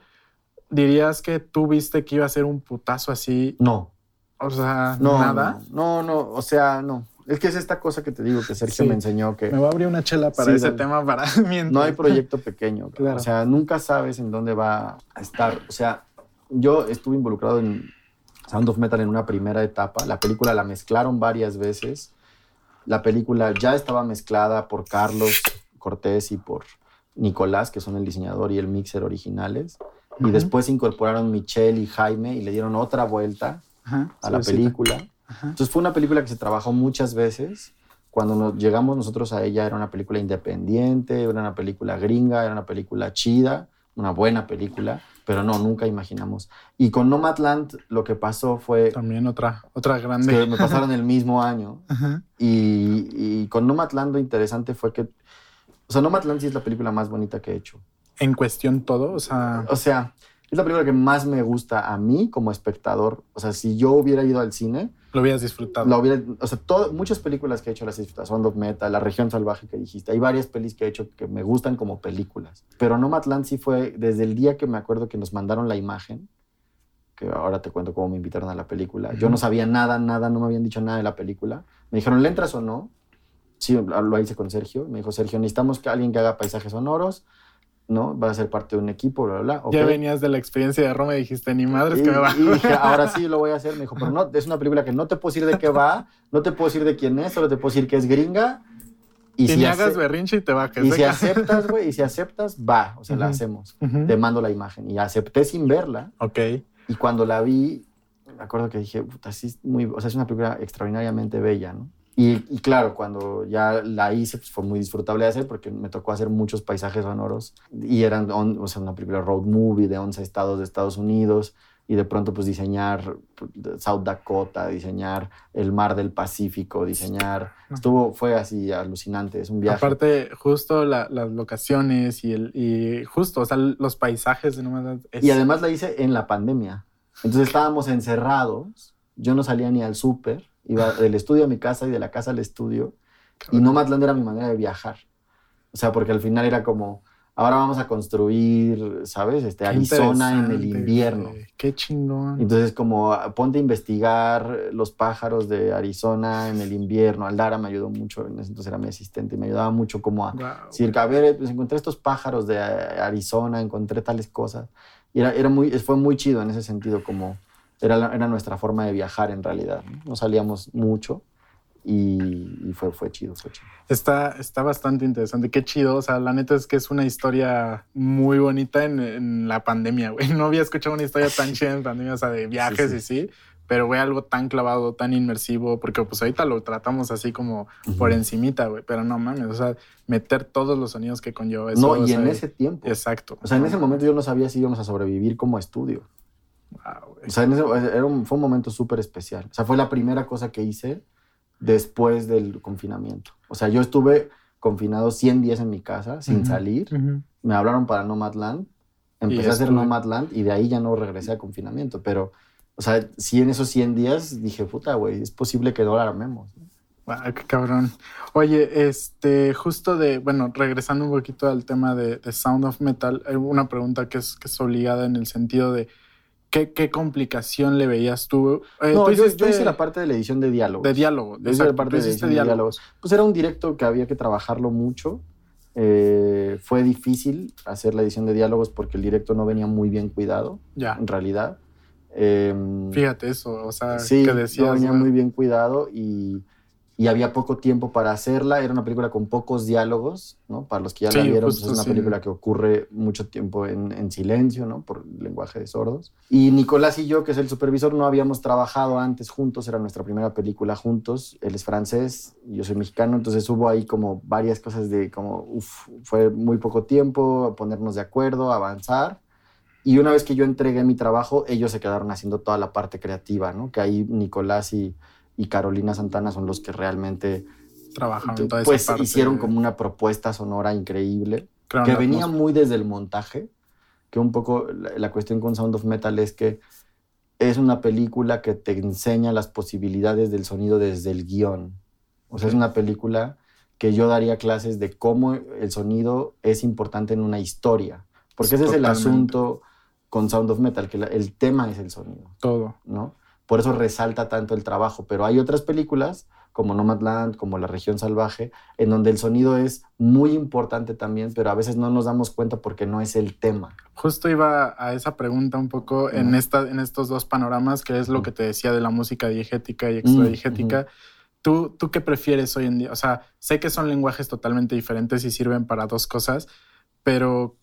¿Dirías que tú viste que iba a ser un putazo así? No. O sea, nada. No, no, o sea, no. Es que es esta cosa que te digo que Sergio me enseñó que... Me voy a abrir una chela para ese tema para mientras. No hay proyecto pequeño. O sea, nunca sabes en dónde va a estar. O sea, yo estuve involucrado en Sound of Metal en una primera etapa. La película la mezclaron varias veces. La película ya estaba mezclada por Carlos Cortés y por Nicolás, que son el diseñador y el mixer originales. Y después incorporaron Michelle y Jaime y le dieron otra vuelta a la película. Entonces fue una película que se trabajó muchas veces. Cuando llegamos nosotros a ella era una película independiente, era una película gringa, era una película chida, una buena película, pero no, nunca imaginamos. Y con Nomadland lo que pasó fue... También otra, otra grande. Que me pasaron el mismo año. Y, y, con Nomadland lo interesante fue que... O sea, Nomadland sí es la película más bonita que he hecho. En cuestión todo, o sea... O sea, es la película que más me gusta a mí como espectador. O sea, si yo hubiera ido al cine... Lo hubieras disfrutado. Lo hubiera, o sea, muchas películas que he hecho las he disfrutado. Sound of Metal, La Región Salvaje que dijiste. Hay varias pelis que he hecho que me gustan como películas. Pero Nomadland sí fue desde el día que me acuerdo que nos mandaron la imagen, que ahora te cuento cómo me invitaron a la película. Yo no sabía nada, nada, no me habían dicho nada de la película. Me dijeron, ¿le entras o no? Sí, lo hice con Sergio. Me dijo, Sergio, necesitamos que alguien que haga paisajes sonoros ¿no? Vas a ser parte de un equipo, bla, bla, bla. Ya venías de la experiencia de Roma y dijiste, ni madres que me va. Y dije, ahora sí lo voy a hacer. Me dijo, pero no, es una película que no te puedo decir de qué va, no te puedo decir de quién es, solo te puedo decir que es gringa. Y, si hagas berrinche y te va Y si aceptas, güey, y si aceptas, va, o sea, la hacemos. Te mando la imagen. Y acepté sin verla. Ok. Y cuando la vi, me acuerdo que dije, puta, sí, muy, o sea, es una película extraordinariamente bella, ¿no? Y, claro, cuando ya la hice, pues fue muy disfrutable de hacer porque me tocó hacer muchos paisajes sonoros y eran, o sea, una película road movie de 11 estados de Estados Unidos y de pronto pues diseñar pues, South Dakota, diseñar el mar del Pacífico, diseñar... Estuvo, fue así alucinante, es un viaje. Aparte, justo las locaciones y, el, y justo, o sea, los paisajes de nomás... Y además la hice en la pandemia. Entonces estábamos encerrados, yo no salía ni al súper Iba del estudio a mi casa y de la casa al estudio. Y Nomadland era mi manera de viajar. O sea, porque al final era como, ahora vamos a construir, ¿sabes? Este, Arizona en el invierno. Qué chingón. Entonces, como ponte a investigar los pájaros de Arizona en el invierno. Aldara me ayudó mucho, en ese entonces era mi asistente, y me ayudaba mucho como a decir, a ver, pues encontré estos pájaros de Arizona, encontré tales cosas. Y era, era muy, fue muy chido en ese sentido, como era, era nuestra forma de viajar en realidad. No, salíamos mucho y, fue, fue chido, fue chido. Está, está bastante interesante, qué chido. O sea, la neta es que es una historia muy bonita en, la pandemia, güey. No había escuchado una historia tan chida en pandemia, o sea, de viajes y sí. Pero, güey, algo tan clavado, tan inmersivo, porque pues ahorita lo tratamos así como por encimita, güey. Pero no mames, o sea, meter todos los sonidos que conlleva eso. No, y en ese tiempo. Exacto. O sea, en ese momento yo no sabía si íbamos a sobrevivir como estudio. O sea, era un, fue un momento súper especial. O sea, fue la primera cosa que hice después del confinamiento. O sea, yo estuve confinado 100 días en mi casa sin salir. Me hablaron para Nomadland. Empecé a hacer Nomadland y de ahí ya no regresé a confinamiento. Pero, o sea, sí en esos 100 días dije, puta, güey, es posible que no la armemos. Ah, qué cabrón. Oye, este, justo de, bueno, regresando un poquito al tema de, Sound of Metal, hay una pregunta que es, que es obligada en el sentido de, ¿Qué, complicación le veías tú? Eh, no, yo, hice la parte de la edición de diálogos. De diálogo. De la parte de edición de diálogos. Pues era un directo que había que trabajarlo mucho. Eh, fue difícil hacer la edición de diálogos porque el directo no venía muy bien cuidado. Ya. En realidad. Em, Fíjate eso, o sea, sí, que decías, no venía muy bien cuidado y y había poco tiempo para hacerla. Era una película con pocos diálogos, ¿no? Para los que ya la vieron, pues, es una película que ocurre mucho tiempo en, en, silencio, ¿no? Por lenguaje de sordos. Y Nicolás y yo, que es el supervisor, no habíamos trabajado antes juntos, era nuestra primera película juntos. Él es francés, yo soy mexicano, entonces hubo ahí como varias cosas de como, uff, fue muy poco tiempo, ponernos de acuerdo, avanzar. Y una vez que yo entregué mi trabajo, ellos se quedaron haciendo toda la parte creativa, ¿no? Que ahí Nicolás y y Carolina Santana son los que realmente trabajaron toda pues hicieron como una propuesta sonora increíble que venía muy desde el montaje que un poco la, cuestión con Sound of Metal es que es una película que te enseña las posibilidades del sonido desde el guion. O sea es una película que yo daría clases de cómo el sonido es importante en una historia porque ese es el asunto con Sound of Metal que el tema es el sonido todo. no por eso resalta tanto el trabajo. Pero hay otras películas, como Nomadland, como La región salvaje, en donde el sonido es muy importante también, pero a veces no nos damos cuenta porque no es el tema. Justo iba a esa pregunta un poco en, esta, en estos dos panoramas, que es lo que te decía de la música diegética y extradiegética. ¿Tú, ¿Tú qué prefieres hoy en día? O sea, sé que son lenguajes totalmente diferentes y sirven para dos cosas, pero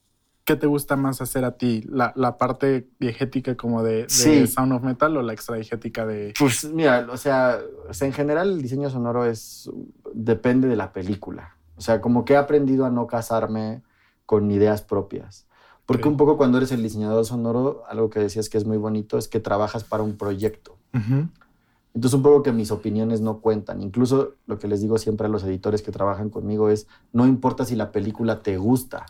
¿qué te gusta más hacer a ti? ¿La, la parte diegética como de, Sound of Metal o la extradigética de...? Pues mira, o sea, en general el diseño sonoro es... depende de la película. O sea, como que he aprendido a no casarme con ideas propias. Porque un poco cuando eres el diseñador sonoro, algo que decías que es muy bonito es que trabajas para un proyecto. Entonces un poco que mis opiniones no cuentan. Incluso lo que les digo siempre a los editores que trabajan conmigo es, no importa si la película te gusta,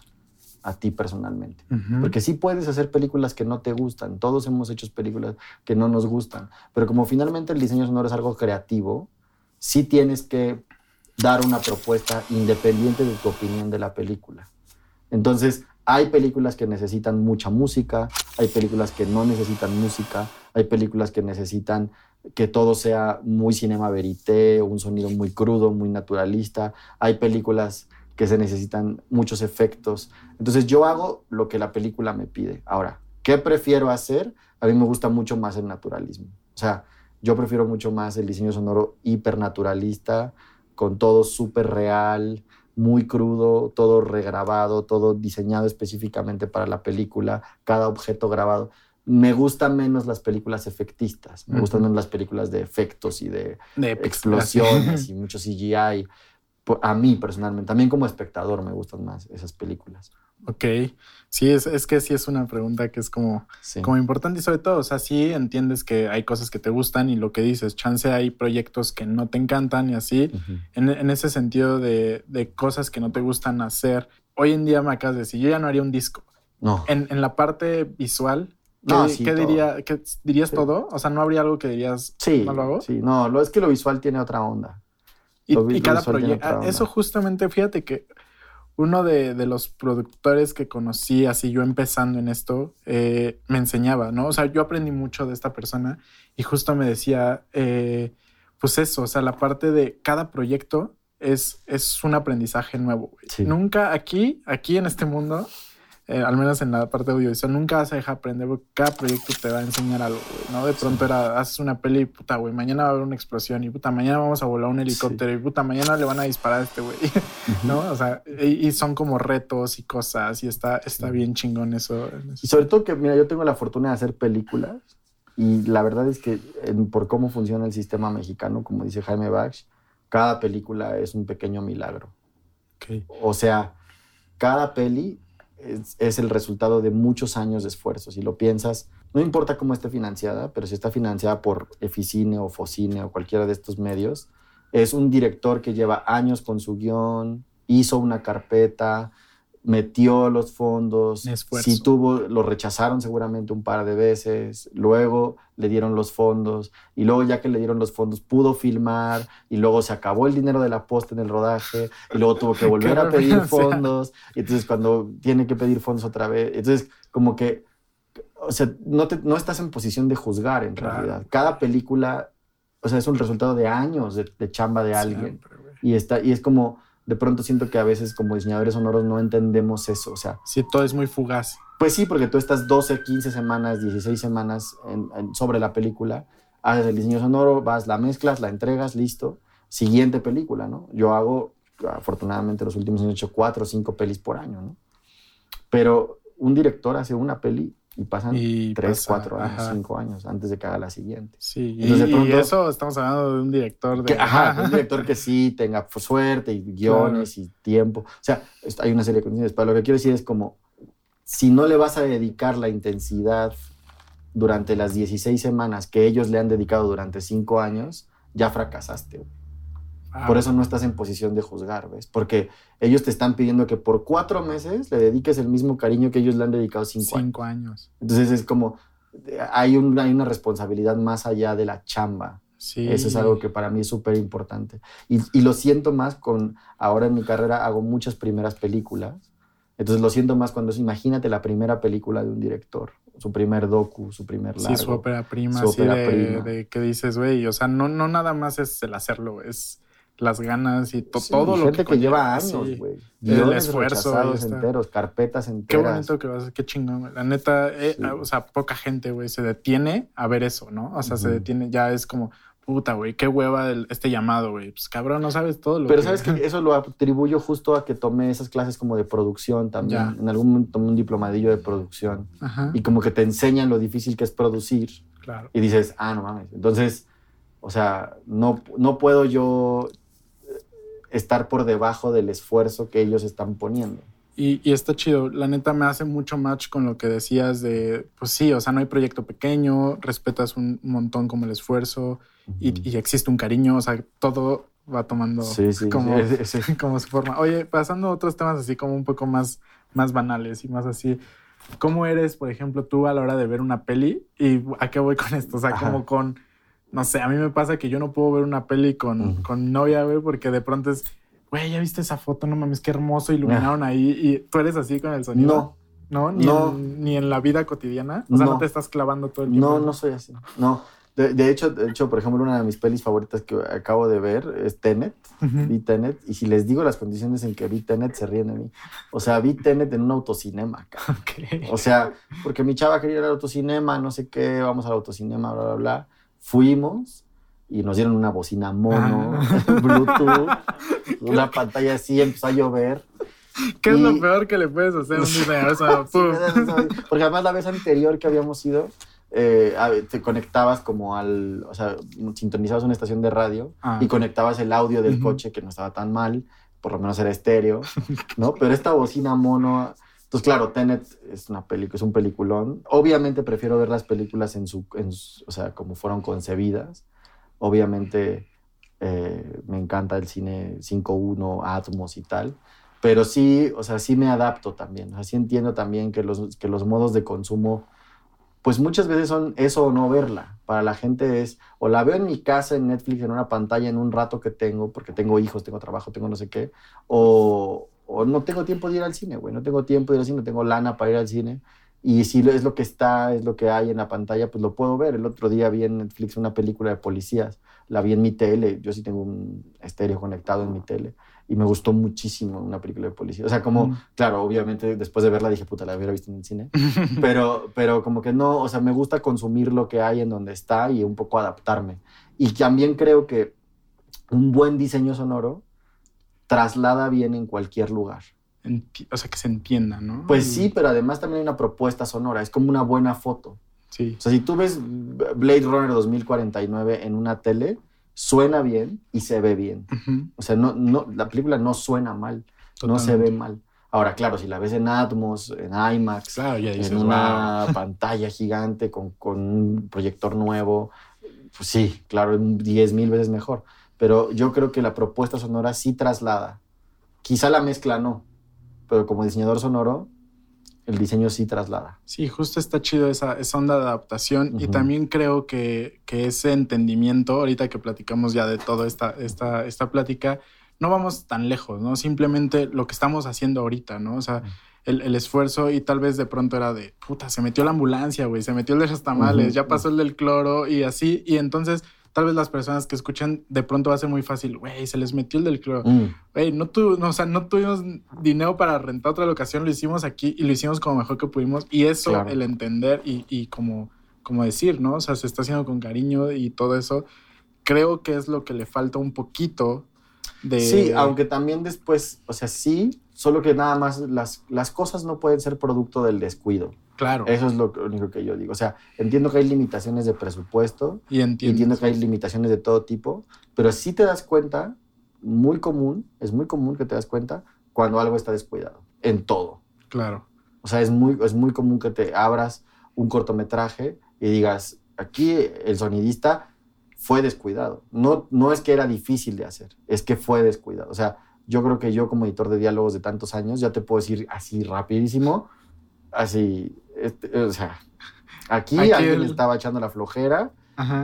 a ti personalmente. Porque sí puedes hacer películas que no te gustan. Todos hemos hecho películas que no nos gustan. Pero como finalmente el diseño sonoro es algo creativo, sí tienes que dar una propuesta independiente de tu opinión de la película. Entonces, hay películas que necesitan mucha música, hay películas que no necesitan música, hay películas que necesitan que todo sea muy cinema verité, un sonido muy crudo, muy naturalista. Hay películas que se necesitan muchos efectos. Entonces yo hago lo que la película me pide. Ahora, ¿qué prefiero hacer? A mí me gusta mucho más el naturalismo. O sea, yo prefiero mucho más el diseño sonoro hipernaturalista, con todo súper real, muy crudo, todo regrabado, todo diseñado específicamente para la película, cada objeto grabado. Me gustan menos las películas efectistas, me gustan menos las películas de efectos y de, de explosiones y mucho CGI a mí personalmente, también como espectador me gustan más esas películas. Ok, sí, es, es que sí es una pregunta que es como, como importante y sobre todo, o sea, sí entiendes que hay cosas que te gustan y lo que dices, chance hay proyectos que no te encantan y así, en, en, ese sentido de, de, cosas que no te gustan hacer. Hoy en día me acabas de decir, yo ya no haría un disco. No. En, en la parte visual, ¿Qué, no, ¿qué diría, ¿qué, dirías todo? O sea, ¿no habría algo que dirías sí, no lo hago? Sí, no, lo, es que lo visual tiene otra onda. Y, cada proyecto. Ah, eso justamente, fíjate que uno de, los productores que conocí, así yo empezando en esto, eh, me enseñaba, ¿no? O sea, yo aprendí mucho de esta persona y justo me decía, eh, pues eso, o sea, la parte de cada proyecto es, es un aprendizaje nuevo. Nunca aquí, aquí en este mundo, eh, al menos en la parte audiovisual, nunca vas a dejar aprender porque cada proyecto te va a enseñar algo, ¿no? De pronto era, haces una peli y puta, güey, mañana va a haber una explosión y puta, mañana vamos a volar un helicóptero y puta, mañana le van a disparar a este güey, ¿no? O sea, y, son como retos y cosas y está, está bien chingón eso, Y sobre todo que, mira, yo tengo la fortuna de hacer películas y la verdad es que por cómo funciona el sistema mexicano, como dice Jaime Bach, cada película es un pequeño milagro. O sea, cada peli es, el resultado de muchos años de esfuerzo. Si lo piensas, no importa cómo esté financiada, pero si está financiada por Eficine o Focine o cualquiera de estos medios, es un director que lleva años con su guion, hizo una carpeta, metió los fondos, si tuvo, lo rechazaron seguramente un par de veces, luego le dieron los fondos y luego ya que le dieron los fondos pudo filmar y luego se acabó el dinero de la posta en el rodaje y luego tuvo que volver a pedir fondos y entonces cuando tiene que pedir fondos otra vez, entonces como que, o sea, no, no estás en posición de juzgar en realidad. Cada película, o sea, es un resultado de años de, chamba de alguien y, está, y es como de pronto siento que a veces como diseñadores sonoros no entendemos eso, o sea... Sí, todo es muy fugaz. Pues sí, porque tú estás 12, 15 semanas, 16 semanas sobre la película, haces el diseño sonoro, vas, la mezclas, la entregas, listo, siguiente película, ¿no? Yo hago, afortunadamente los últimos años he hecho cuatro o cinco pelis por año, ¿no? Pero un director hace una peli y pasan tres, cuatro años, cinco años antes de que haga la siguiente. Sí, y, eso estamos hablando de un director de... Que, ajá, un director que sí tenga suerte y guiones y tiempo. O sea, hay una serie de condiciones. Pero lo que quiero decir es como, si no le vas a dedicar la intensidad durante las 16 semanas que ellos le han dedicado durante cinco años, ya fracasaste. Por eso no estás en posición de juzgar, ¿ves? Porque ellos te están pidiendo que por cuatro meses le dediques el mismo cariño que ellos le han dedicado cinco, cinco años. Entonces es como, hay, un, hay una responsabilidad más allá de la chamba. Sí. Eso es algo que para mí es súper importante. Y, y, lo siento más con, ahora en mi carrera hago muchas primeras películas. Entonces lo siento más cuando es, imagínate la primera película de un director su primer docu, su primer largo. Sí, su ópera prima, su ópera de, prima. de que dices, güey, o sea, no, no nada más es el hacerlo, es las ganas y todo lo gente que, lleva años, güey. El esfuerzo. enteros, carpetas enteras. Qué bonito que vas, qué chingón. La neta, eh, o sea, poca gente, güey, se detiene a ver eso, ¿no? O sea, se detiene, ya es como, puta, güey, qué hueva este llamado, güey. Pues cabrón, no sabes todo lo Pero sabes que eso lo atribuyo justo a que tomé esas clases como de producción también. En algún momento tomé un diplomadillo de producción. Y como que te enseñan lo difícil que es producir. Claro. Y dices, ah, no mames. Entonces, o sea, no, no puedo yo estar por debajo del esfuerzo que ellos están poniendo. Y, está chido, la neta me hace mucho match con lo que decías de, pues sí, o sea, no hay proyecto pequeño, respetas un montón como el esfuerzo y, existe un cariño, o sea, todo va tomando como, como su forma. Oye, pasando a otros temas así como un poco más, más banales y más así, ¿cómo eres, por ejemplo, tú a la hora de ver una peli? ¿Y a qué voy con esto? O sea, como con no sé, a mí me pasa que yo no puedo ver una peli con, con novia, güey, porque de pronto es, güey, ¿ya viste esa foto? No mames, qué hermoso iluminaron ahí. Y tú eres así con el sonido. No. ¿No? Ni, En, ni en la vida cotidiana. O sea, no. te estás clavando todo el tiempo. No, no soy así. No. De, hecho, de hecho, por ejemplo, una de mis pelis favoritas que acabo de ver es Tenet. Vi Tenet. Y si les digo las condiciones en que vi Tenet, se ríen de mí. O sea, vi Tenet en un autocinema. O sea, porque mi chava quería ir al autocinema, no sé qué, vamos al autocinema, bla, bla, bla. Fuimos y nos dieron una bocina mono, ah. Bluetooth, una pantalla así, empezó a llover. ¿Qué es lo peor que le puedes hacer a un porque además la vez anterior que habíamos ido, eh, te conectabas como al, o sea, sintonizabas una estación de radio ah. y conectabas el audio del coche que no estaba tan mal, por lo menos era estéreo, ¿no? Pero esta bocina mono, entonces claro, Tenet es una película, es un peliculón. Obviamente prefiero ver las películas en su, en o sea, como fueron concebidas. Obviamente eh, me encanta el cine 5.1, Atmos y tal. Pero sí, o sea, sí me adapto también. O sea, sí entiendo también que los, que los modos de consumo, pues muchas veces son eso o no verla. Para la gente es, o la veo en mi casa, en Netflix, en una pantalla, en un rato que tengo, porque tengo hijos, tengo trabajo, tengo no sé qué, o, o no tengo tiempo de ir al cine, güey, no tengo tiempo de ir al cine, no tengo lana para ir al cine. Y si es lo que está, es lo que hay en la pantalla, pues lo puedo ver. El otro día vi en Netflix una película de policías, la vi en mi tele, yo sí tengo un estéreo conectado en mi tele, y me gustó muchísimo una película de policías. O sea, como, claro, obviamente después de verla dije, puta, la hubiera visto en el cine, pero, pero como que no, o sea, me gusta consumir lo que hay en donde está y un poco adaptarme. Y también creo que un buen diseño sonoro traslada bien en cualquier lugar. o sea, que se entienda, ¿no? Pues sí, pero además también hay una propuesta sonora, es como una buena foto. Sí. O sea, si tú ves Blade Runner 2049 en una tele, suena bien y se ve bien. O sea, no, no, la película no suena mal, no se ve mal. Ahora, claro, si la ves en Atmos, en IMAX, en una pantalla gigante con, con, un proyector nuevo, pues sí, claro, 10 mil veces mejor pero yo creo que la propuesta sonora sí traslada. Quizá la mezcla no, pero como diseñador sonoro, el diseño sí traslada. Sí, justo está chido esa, esa onda de adaptación y también creo que, que, ese entendimiento, ahorita que platicamos ya de toda esta, esta, esta plática, no vamos tan lejos, ¿no? Simplemente lo que estamos haciendo ahorita, ¿no? O sea, el, el, esfuerzo y tal vez de pronto era de, puta, se metió la ambulancia, güey, se metió el de los tamales, ya pasó el del cloro y así, y entonces tal vez las personas que escuchan de pronto va a ser muy fácil, güey, se les metió el del cloro. Mm. Güey, no, no, o sea, no tuvimos dinero para rentar otra locación, lo hicimos aquí y lo hicimos como mejor que pudimos. Y eso, el entender y, y, como, como decir, ¿no? O sea, se está haciendo con cariño y todo eso, creo que es lo que le falta un poquito de... Sí, aunque también después, o sea, sí, solo que nada más las, las cosas no pueden ser producto del descuido. Claro. Eso es lo único que yo digo. O sea, entiendo que hay limitaciones de presupuesto. Y entiendo, que hay limitaciones de todo tipo, pero sí te das cuenta, muy común, es muy común que te das cuenta cuando algo está descuidado, en todo. Claro. O sea, es muy, es muy común que te abras un cortometraje y digas, aquí el sonidista fue descuidado. No, no es que era difícil de hacer, es que fue descuidado. O sea, yo creo que yo como editor de diálogos de tantos años ya te puedo decir así rapidísimo, así, este, o sea, aquí, alguien estaba echando la flojera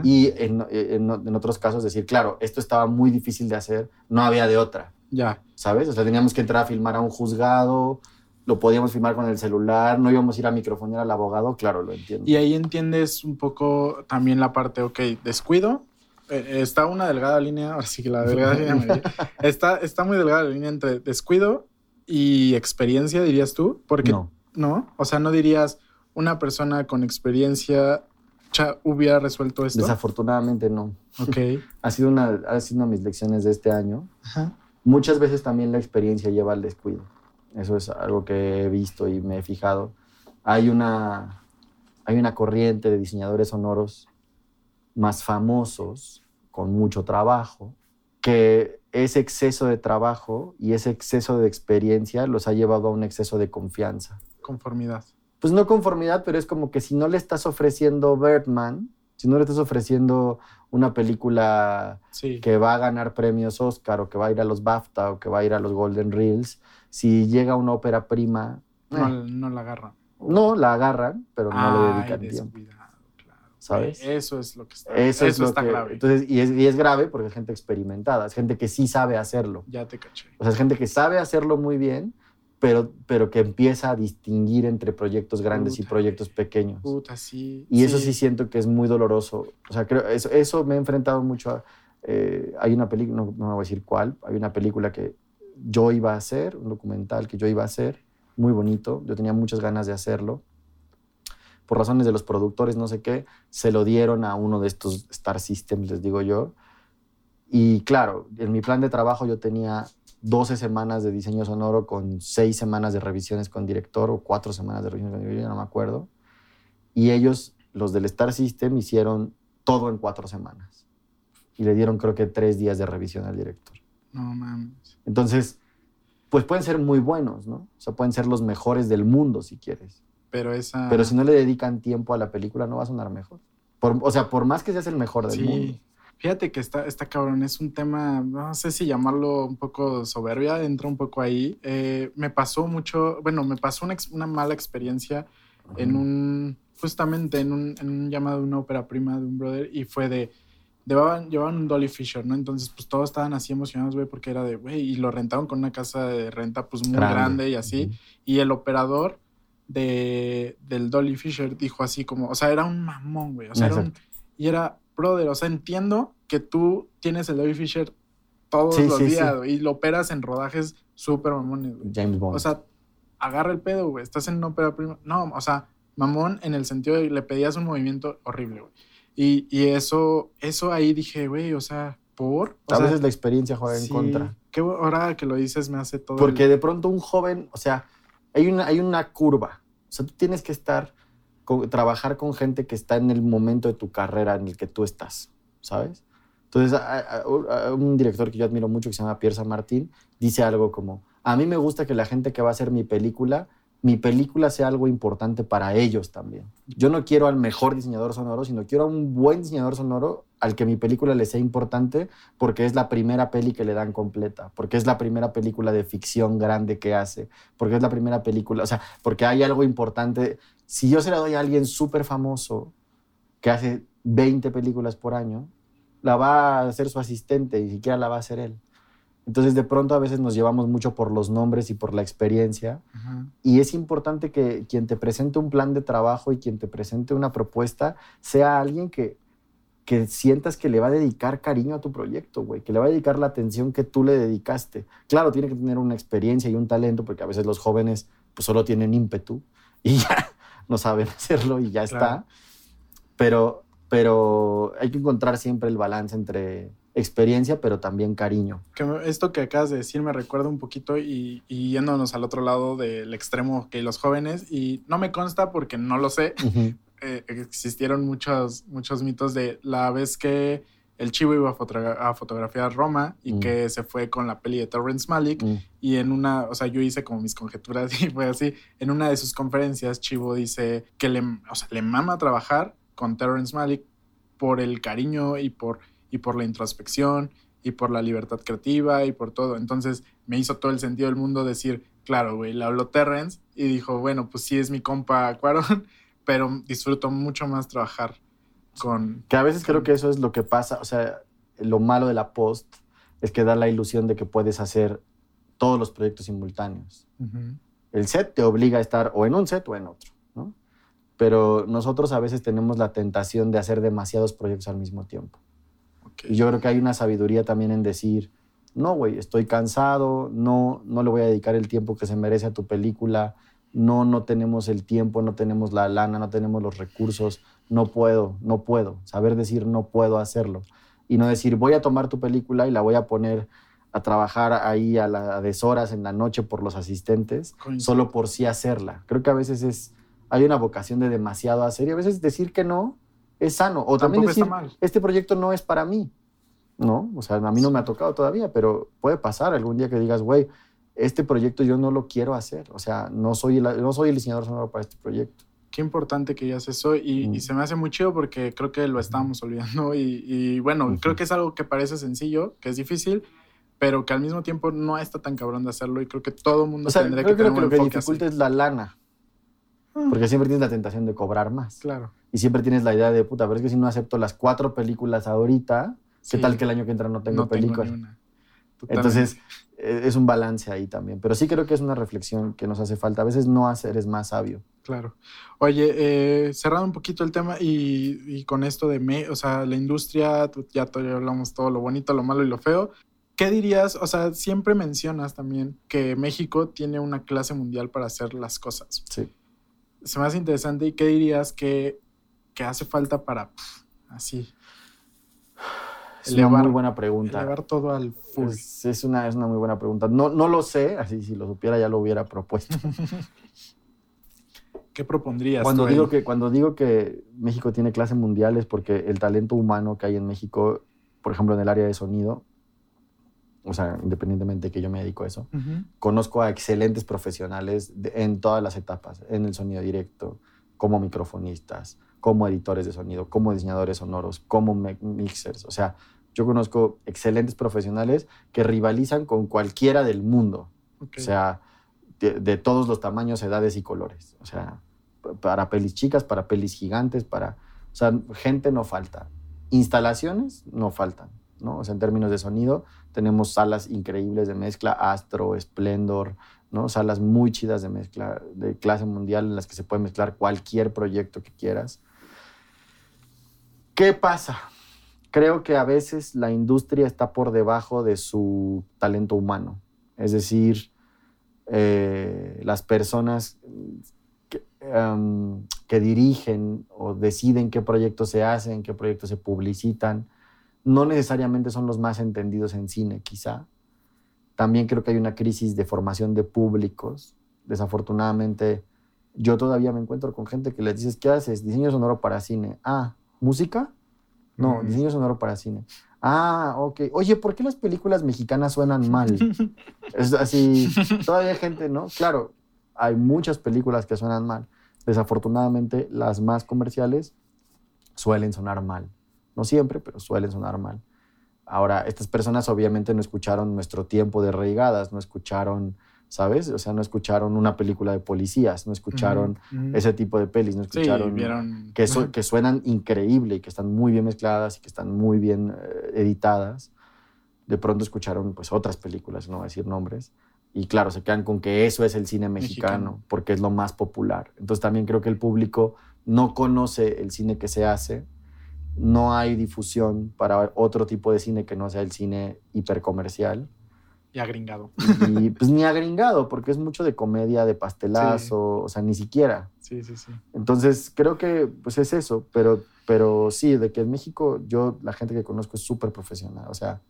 y en, en, otros casos decir, claro, esto estaba muy difícil de hacer, no había de otra. Ya. ¿Sabes? O sea, teníamos que entrar a filmar a un juzgado lo podíamos filmar con el celular, no íbamos a ir a microfonear al abogado, claro, lo entiendo. Y ahí entiendes un poco también la parte, ok, descuido, está una delgada línea, ahora sí que la delgada línea me está, está muy delgada la línea entre descuido y experiencia, dirías tú, porque no, no o sea, no dirías una persona con experiencia ya hubiera resuelto esto. Desafortunadamente no. Ok. ha sido una, ha sido una de mis lecciones de este año. Muchas veces también la experiencia lleva al descuido. Eso es algo que he visto y me he fijado. Hay una, hay una corriente de diseñadores sonoros más famosos, con mucho trabajo, que ese exceso de trabajo y ese exceso de experiencia los ha llevado a un exceso de confianza. Conformidad. Pues no conformidad, pero es como que si no le estás ofreciendo Birdman, si no le estás ofreciendo una película que va a ganar premios Oscar o que va a ir a los BAFTA o que va a ir a los Golden Reels, si llega una ópera prima... No, eh, la agarran. No, la agarran, pero no le dedican tiempo. ¿Sabes? Eso es lo que está, eso, está grave. Entonces, y es, y es grave porque es gente experimentada, es gente que sí sabe hacerlo. Ya te caché. O sea, es gente que sabe hacerlo muy bien, pero, pero que empieza a distinguir entre proyectos grandes y proyectos pequeños. Puta, sí. Y eso sí siento que es muy doloroso. O sea, creo, eso, eso me he enfrentado mucho a... Eh, hay una película, no, no voy a decir cuál, hay una película que yo iba a hacer, un documental que yo iba a hacer, muy bonito, yo tenía muchas ganas de hacerlo por razones de los productores, no sé qué, se lo dieron a uno de estos Star Systems, les digo yo. Y claro, en mi plan de trabajo yo tenía 12 semanas de diseño sonoro con 6 semanas de revisiones con director o 4 semanas de revisiones con director, no me acuerdo. Y ellos, los del Star System, hicieron todo en 4 semanas. Y le dieron creo que 3 días de revisión al director. No mames. Entonces, pues pueden ser muy buenos, ¿no? O sea, pueden ser los mejores del mundo si quieres. Pero esa... Pero si no le dedican tiempo a la película, no va a sonar mejor. o sea, por más que seas el mejor del mundo. Fíjate que está, está cabrón, es un tema, no sé si llamarlo un poco soberbia, entra un poco ahí. Eh, me pasó mucho, bueno, me pasó una, una mala experiencia en un, justamente en un, en un llamado de una ópera prima de un brother y fue de, llevaban, llevaban un Dolly Fisher, ¿no? Entonces, pues todos estaban así emocionados, güey, porque era de, güey, y lo rentaron con una casa de renta, pues muy grande, y así. Y el operador de, del Dolly Fisher dijo así como, o sea, era un mamón, güey. O sea, era un, y era, brother, o sea, entiendo que tú tienes el Dolly Fisher todos los días, y lo operas en rodajes súper mamones, güey. James Bond. O sea, agarra el pedo, güey. Estás en una ópera prima. No, o sea, mamón en el sentido de que le pedías un movimiento horrible, güey. Y, y eso, eso ahí dije, güey, o sea, por. a veces la experiencia juega en contra. Qué ahora que lo dices me hace todo. Porque de pronto un joven, o sea, hay una, hay una curva. O sea, tú tienes que estar, trabajar con gente que está en el momento de tu carrera en el que tú estás, ¿sabes? Entonces, un director que yo admiro mucho, que se llama Pierre San Martín, dice algo como, a mí me gusta que la gente que va a hacer mi película mi película sea algo importante para ellos también. Yo no quiero al mejor diseñador sonoro, sino quiero a un buen diseñador sonoro al que mi película le sea importante porque es la primera peli que le dan completa, porque es la primera película de ficción grande que hace, porque es la primera película, o sea, porque hay algo importante. Si yo se la doy a alguien súper famoso que hace 20 películas por año, la va a hacer su asistente y siquiera la va a hacer él. Entonces de pronto a veces nos llevamos mucho por los nombres y por la experiencia y es importante que quien te presente un plan de trabajo y quien te presente una propuesta sea alguien que, que sientas que le va a dedicar cariño a tu proyecto, güey, que le va a dedicar la atención que tú le dedicaste. Claro, tiene que tener una experiencia y un talento porque a veces los jóvenes pues solo tienen ímpetu y ya no saben hacerlo y ya está. Pero, pero hay que encontrar siempre el balance entre experiencia, pero también cariño. Que esto que acabas de decir me recuerda un poquito y, yéndonos al otro lado del extremo que los jóvenes, y no me consta porque no lo sé, eh, existieron muchos, muchos mitos de la vez que el chivo iba a, fotografiar Roma y mm. que se fue con la peli de Terrence Malick mm. y en una, o sea, yo hice como mis conjeturas y fue así, en una de sus conferencias Chivo dice que le, o sea, le mama trabajar con Terrence Malick por el cariño y por y por la introspección y por la libertad creativa y por todo. Entonces me hizo todo el sentido del mundo decir, claro, güey, le habló Terrence y dijo, bueno, pues sí es mi compa Cuaron, pero disfruto mucho más trabajar con... Que a veces creo que eso es lo que pasa, o sea, lo malo de la post es que da la ilusión de que puedes hacer todos los proyectos simultáneos. El set te obliga a estar o en un set o en otro, ¿no? Pero nosotros a veces tenemos la tentación de hacer demasiados proyectos al mismo tiempo. Y yo creo que hay una sabiduría también en decir, no, güey, estoy cansado, no, no le voy a dedicar el tiempo que se merece a tu película, no, no tenemos el tiempo, no tenemos la lana, no tenemos los recursos, no puedo, no puedo. Saber decir no puedo hacerlo. Y no decir, voy a tomar tu película y la voy a poner a trabajar ahí a, las deshoras en la noche por los asistentes, solo por sí hacerla. Creo que a veces es, hay una vocación de demasiado hacer y a veces decir que no es sano. O también decir, este proyecto no es para mí. ¿No? O sea, a mí no me ha tocado todavía, pero puede pasar algún día que digas, güey, este proyecto yo no lo quiero hacer. O sea, no soy el, no soy el diseñador sonoro para este proyecto. Qué importante que digas eso y, mm. se me hace muy chido porque creo que lo estábamos olvidando y, bueno, creo que es algo que parece sencillo, que es difícil, pero que al mismo tiempo no está tan cabrón de hacerlo y creo que todo el mundo o sea, tendría que tener que lo que dificulta es la lana. Porque siempre tienes la tentación de cobrar más. Claro. Y siempre tienes la idea de, puta, pero es que si no acepto las cuatro películas ahorita, ¿qué tal que el año que entra no tengo películas? Entonces, e, es un balance ahí también. Pero sí creo que es una reflexión que nos hace falta. A veces no hacer es más sabio. Claro. Oye, eh, cerrando un poquito el tema y, con esto de, me, o sea, la industria, ya, ya hablamos todo lo bonito, lo malo y lo feo. ¿Qué dirías? O sea, siempre mencionas también que México tiene una clase mundial para hacer las cosas. Sí. Se me hace interesante. ¿Y qué dirías que, que hace falta para así es una muy buena pregunta. Elevar todo al full. Es, una, es una muy buena pregunta. No, no lo sé, así si lo supiera ya lo hubiera propuesto. ¿Qué propondrías? Cuando digo, que, cuando digo que México tiene clase mundial es porque el talento humano que hay en México, por ejemplo, en el área de sonido, o sea, independientemente de que yo me dedico a eso, conozco a excelentes profesionales en todas las etapas, en el sonido directo, como microfonistas, como editores de sonido, como diseñadores sonoros, como mixers. O sea, yo conozco excelentes profesionales que rivalizan con cualquiera del mundo. O sea, de, todos los tamaños, edades y colores. O sea, para pelis chicas, para pelis gigantes, para... O sea, gente no falta. Instalaciones no faltan, ¿no? O sea, en términos de sonido, tenemos salas increíbles de mezcla, Astro, Splendor, ¿no? Salas muy chidas de mezcla, de clase mundial, en las que se puede mezclar cualquier proyecto que quieras. ¿Qué pasa? Creo que a veces la industria está por debajo de su talento humano. Es decir, eh, las personas em, que, dirigen o deciden qué proyectos se hacen, qué proyectos se publicitan, no necesariamente son los más entendidos en cine, quizá. También creo que hay una crisis de formación de públicos. Desafortunadamente, yo todavía me encuentro con gente que les dices, ¿qué haces? Diseño sonoro para cine. Ah, ¿Música? No, diseño sonoro para cine. Ah, ok. Oye, ¿por qué las películas mexicanas suenan mal? es así, todavía hay gente, ¿no? Claro, hay muchas películas que suenan mal. Desafortunadamente, las más comerciales suelen sonar mal. No siempre, pero suelen sonar mal. Ahora, estas personas obviamente no escucharon nuestro tiempo de reigadas, no escucharon ¿sabes? O sea, no escucharon una película de policías, no escucharon ese tipo de pelis, no escucharon que, que suenan increíble y que están muy bien mezcladas y que están muy bien eh, editadas. De pronto escucharon pues otras películas, no voy a decir nombres, y claro, se quedan con que eso es el cine mexicano, porque es lo más popular. Entonces también creo que el público no conoce el cine que se hace, no hay difusión para otro tipo de cine que no sea el cine hipercomercial. Y agringado. Y pues ni agringado, porque es mucho de comedia, de pastelazo, o sea, ni siquiera. Sí, sí, sí. Entonces, creo que pues es eso, pero, pero sí, de que en México yo, la gente que conozco es súper profesional, o sea,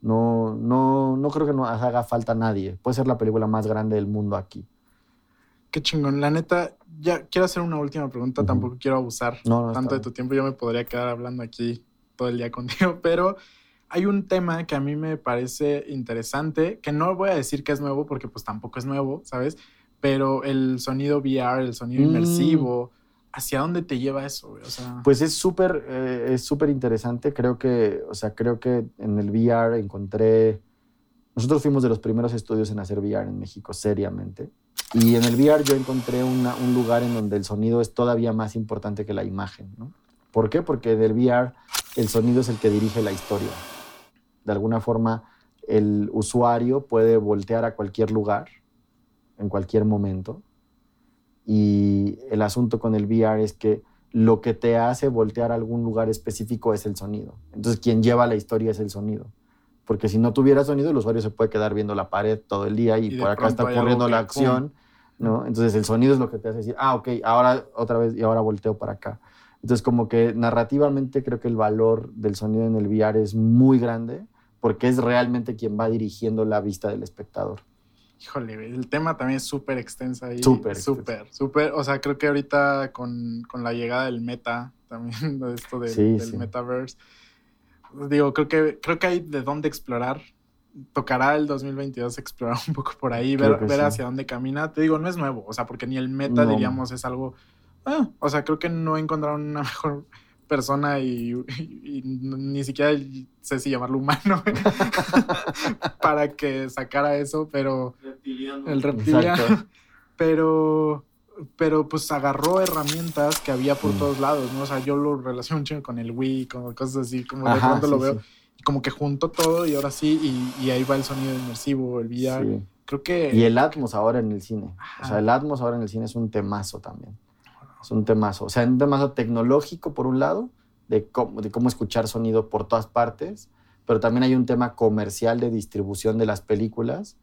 no, no, no creo que nos haga falta nadie. Puede ser la película más grande del mundo aquí. Qué chingón. La neta, ya quiero hacer una última pregunta, tampoco quiero abusar tanto de tu tiempo, yo me podría quedar hablando aquí todo el día contigo, pero hay un tema que a mí me parece interesante, que no voy a decir que es nuevo porque pues tampoco es nuevo, ¿sabes? Pero el sonido VR, el sonido mm. inmersivo, ¿hacia dónde te lleva eso? Pues es súper eh, es súper interesante. Creo que, o sea, creo que en el VR encontré... Nosotros fuimos de los primeros estudios en hacer VR en México, seriamente. Y en el VR yo encontré un lugar en donde el sonido es todavía más importante que la imagen, ¿no? ¿Por qué? Porque en el VR el sonido es el que dirige la historia de alguna forma el usuario puede voltear a cualquier lugar en cualquier momento. Y el asunto con el VR es que lo que te hace voltear a algún lugar específico es el sonido. Entonces, quien lleva la historia es el sonido. Porque si no tuviera sonido, el usuario se puede quedar viendo la pared todo el día y, por acá está ocurriendo la acción, ¿no? Entonces, el sonido es lo que te hace decir, ah, ok, ahora otra vez y ahora volteo para acá. Entonces, como que narrativamente creo que el valor del sonido en el VR es muy grande porque es realmente quien va dirigiendo la vista del espectador. Híjole, el tema también es súper extenso ahí. Súper. Súper, súper. O sea, creo que ahorita con, con, la llegada del meta, también de esto del metaverse, digo, creo que, creo que hay de dónde explorar. Tocará el 2022 explorar un poco por ahí, ver, ver hacia dónde camina. Te digo, no es nuevo, o sea, porque ni el meta, diríamos, es algo... Ah, o sea, creo que no encontraron una mejor persona y, ni siquiera sé si llamarlo humano para que sacara eso, pero el reptiliano, pero pero pues agarró herramientas que había por mm. todos lados, ¿no? O sea, yo lo relaciono mucho con el Wii, con cosas así, como de pronto lo veo, como que junto todo y ahora sí, y, ahí va el sonido inmersivo, el VR. Creo que... Y el Atmos ahora en el cine. O sea, el Atmos ahora en el cine es un temazo también. Es un temazo. O sea, un temazo tecnológico, por un lado, de cómo, de cómo escuchar sonido por todas partes, pero también hay un tema comercial de distribución de las películas,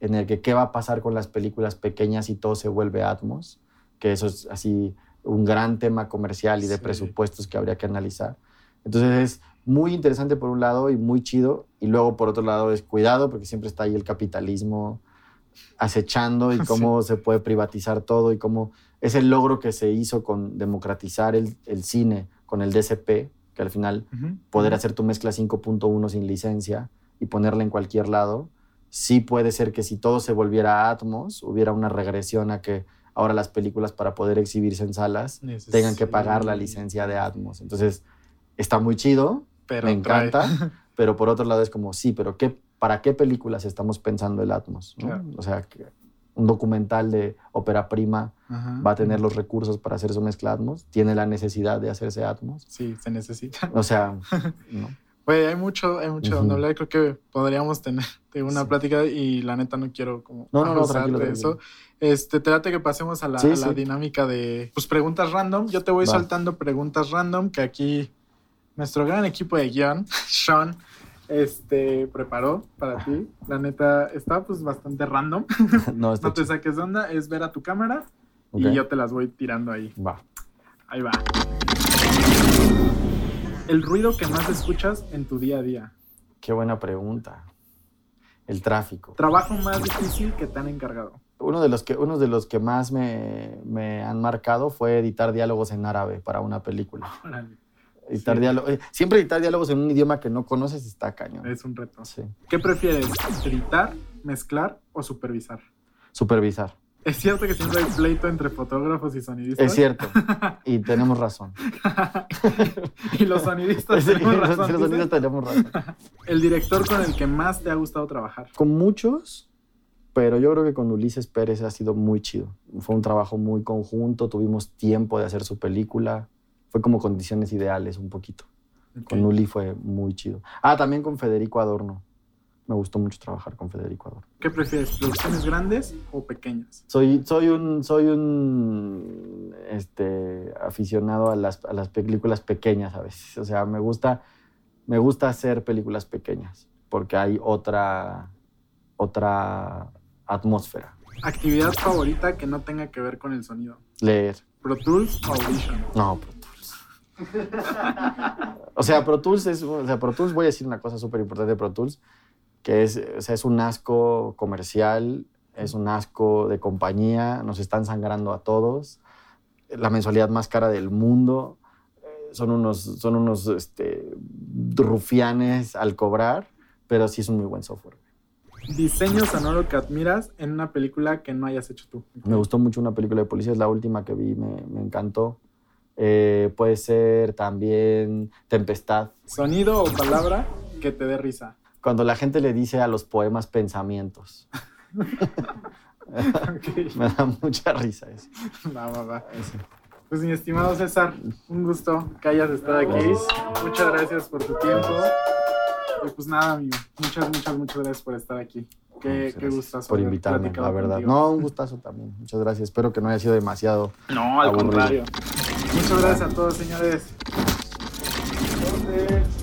en el que qué va a pasar con las películas pequeñas y todo se vuelve Atmos, que eso es así un gran tema comercial y de presupuestos que habría que analizar. Entonces es muy interesante por un lado y muy chido, y luego por otro lado es cuidado, porque siempre está ahí el capitalismo acechando y cómo se puede privatizar todo y cómo es el logro que se hizo con democratizar el, cine con el DCP, que al final poder hacer tu mezcla 5.1 sin licencia y ponerla en cualquier lado, sí puede ser que si todo se volviera Atmos, hubiera una regresión a que ahora las películas para poder exhibirse en salas tengan que pagar la licencia de Atmos. Entonces, está muy chido, me encanta, pero por otro lado es como, sí, pero ¿qué, ¿para qué películas estamos pensando el Atmos? O sea, un documental de ópera prima va a tener los recursos para hacer su mezcla Atmos, tiene la necesidad de hacerse Atmos. Sí, se necesita. O sea, ¿no? Hay mucho, hay mucho donde hablar. Creo que podríamos tener una plática y la neta no quiero como no, no, no, de eso. Este, trate que pasemos a la, dinámica de pues, preguntas random. Yo te voy saltando preguntas random que aquí nuestro gran equipo de guion, Sean, este, preparó para ti. La neta está pues bastante random. no, no te saques onda, es ver a tu cámara y yo te las voy tirando ahí. Va. Ahí va. El ruido que más escuchas en tu día a día. Qué buena pregunta. El tráfico. Trabajo más difícil que te han encargado. Uno de los que, uno de los que más me, me han marcado fue editar diálogos en árabe para una película. Editar eh, siempre editar diálogos en un idioma que no conoces está cañón. Es un reto. Sí. ¿Qué prefieres? ¿Editar, mezclar o supervisar? Supervisar. ¿Es cierto que siempre hay pleito entre fotógrafos y sonidistas? Es cierto. Y tenemos razón. y los sonidistas tenemos razón. los sonidistas tenemos razón. ¿El director con el que más te ha gustado trabajar? Con muchos, pero yo creo que con Ulises Pérez ha sido muy chido. Fue un trabajo muy conjunto, tuvimos tiempo de hacer su película fue como condiciones ideales un poquito. Con Uli fue muy chido. Ah, también con Federico Adorno. Me gustó mucho trabajar con Federico Adorno. ¿Qué prefieres, producciones grandes o pequeñas? Soy, soy un, soy un este, aficionado a las, a las películas pequeñas a veces. O sea, me gusta, me gusta hacer películas pequeñas porque hay otra, otra atmósfera. ¿Actividad favorita que no tenga que ver con el sonido? Leer. ¿Pro Tools o Audition? No, Pro o sea, Pro Tools es, o sea, Pro Tools, voy a decir una cosa súper importante de Pro Tools, que es, o sea, es un asco comercial, es un asco de compañía, nos están sangrando a todos, la mensualidad más cara del mundo, eh, son unos, son unos este, rufianes al cobrar, pero sí es un muy buen software. Diseño sonoro que admiras en una película que no hayas hecho tú. Me gustó mucho una película de policía, es la última que vi, me, me encantó. Eh, puede ser también tempestad. Sonido o palabra que te dé risa. Cuando la gente le dice a los poemas pensamientos. Me da mucha risa eso. Va, va, va. Pues mi estimado César, un gusto que hayas estado aquí. Muchas gracias por tu tiempo. Y pues nada, amigo. Muchas, muchas, muchas gracias por estar aquí. Qué, qué gustazo. Por invitarme, la verdad. No, un gustazo también. Muchas gracias. Espero que no haya sido demasiado. No, al contrario. Muchas gracias a todos, señores. Entonces.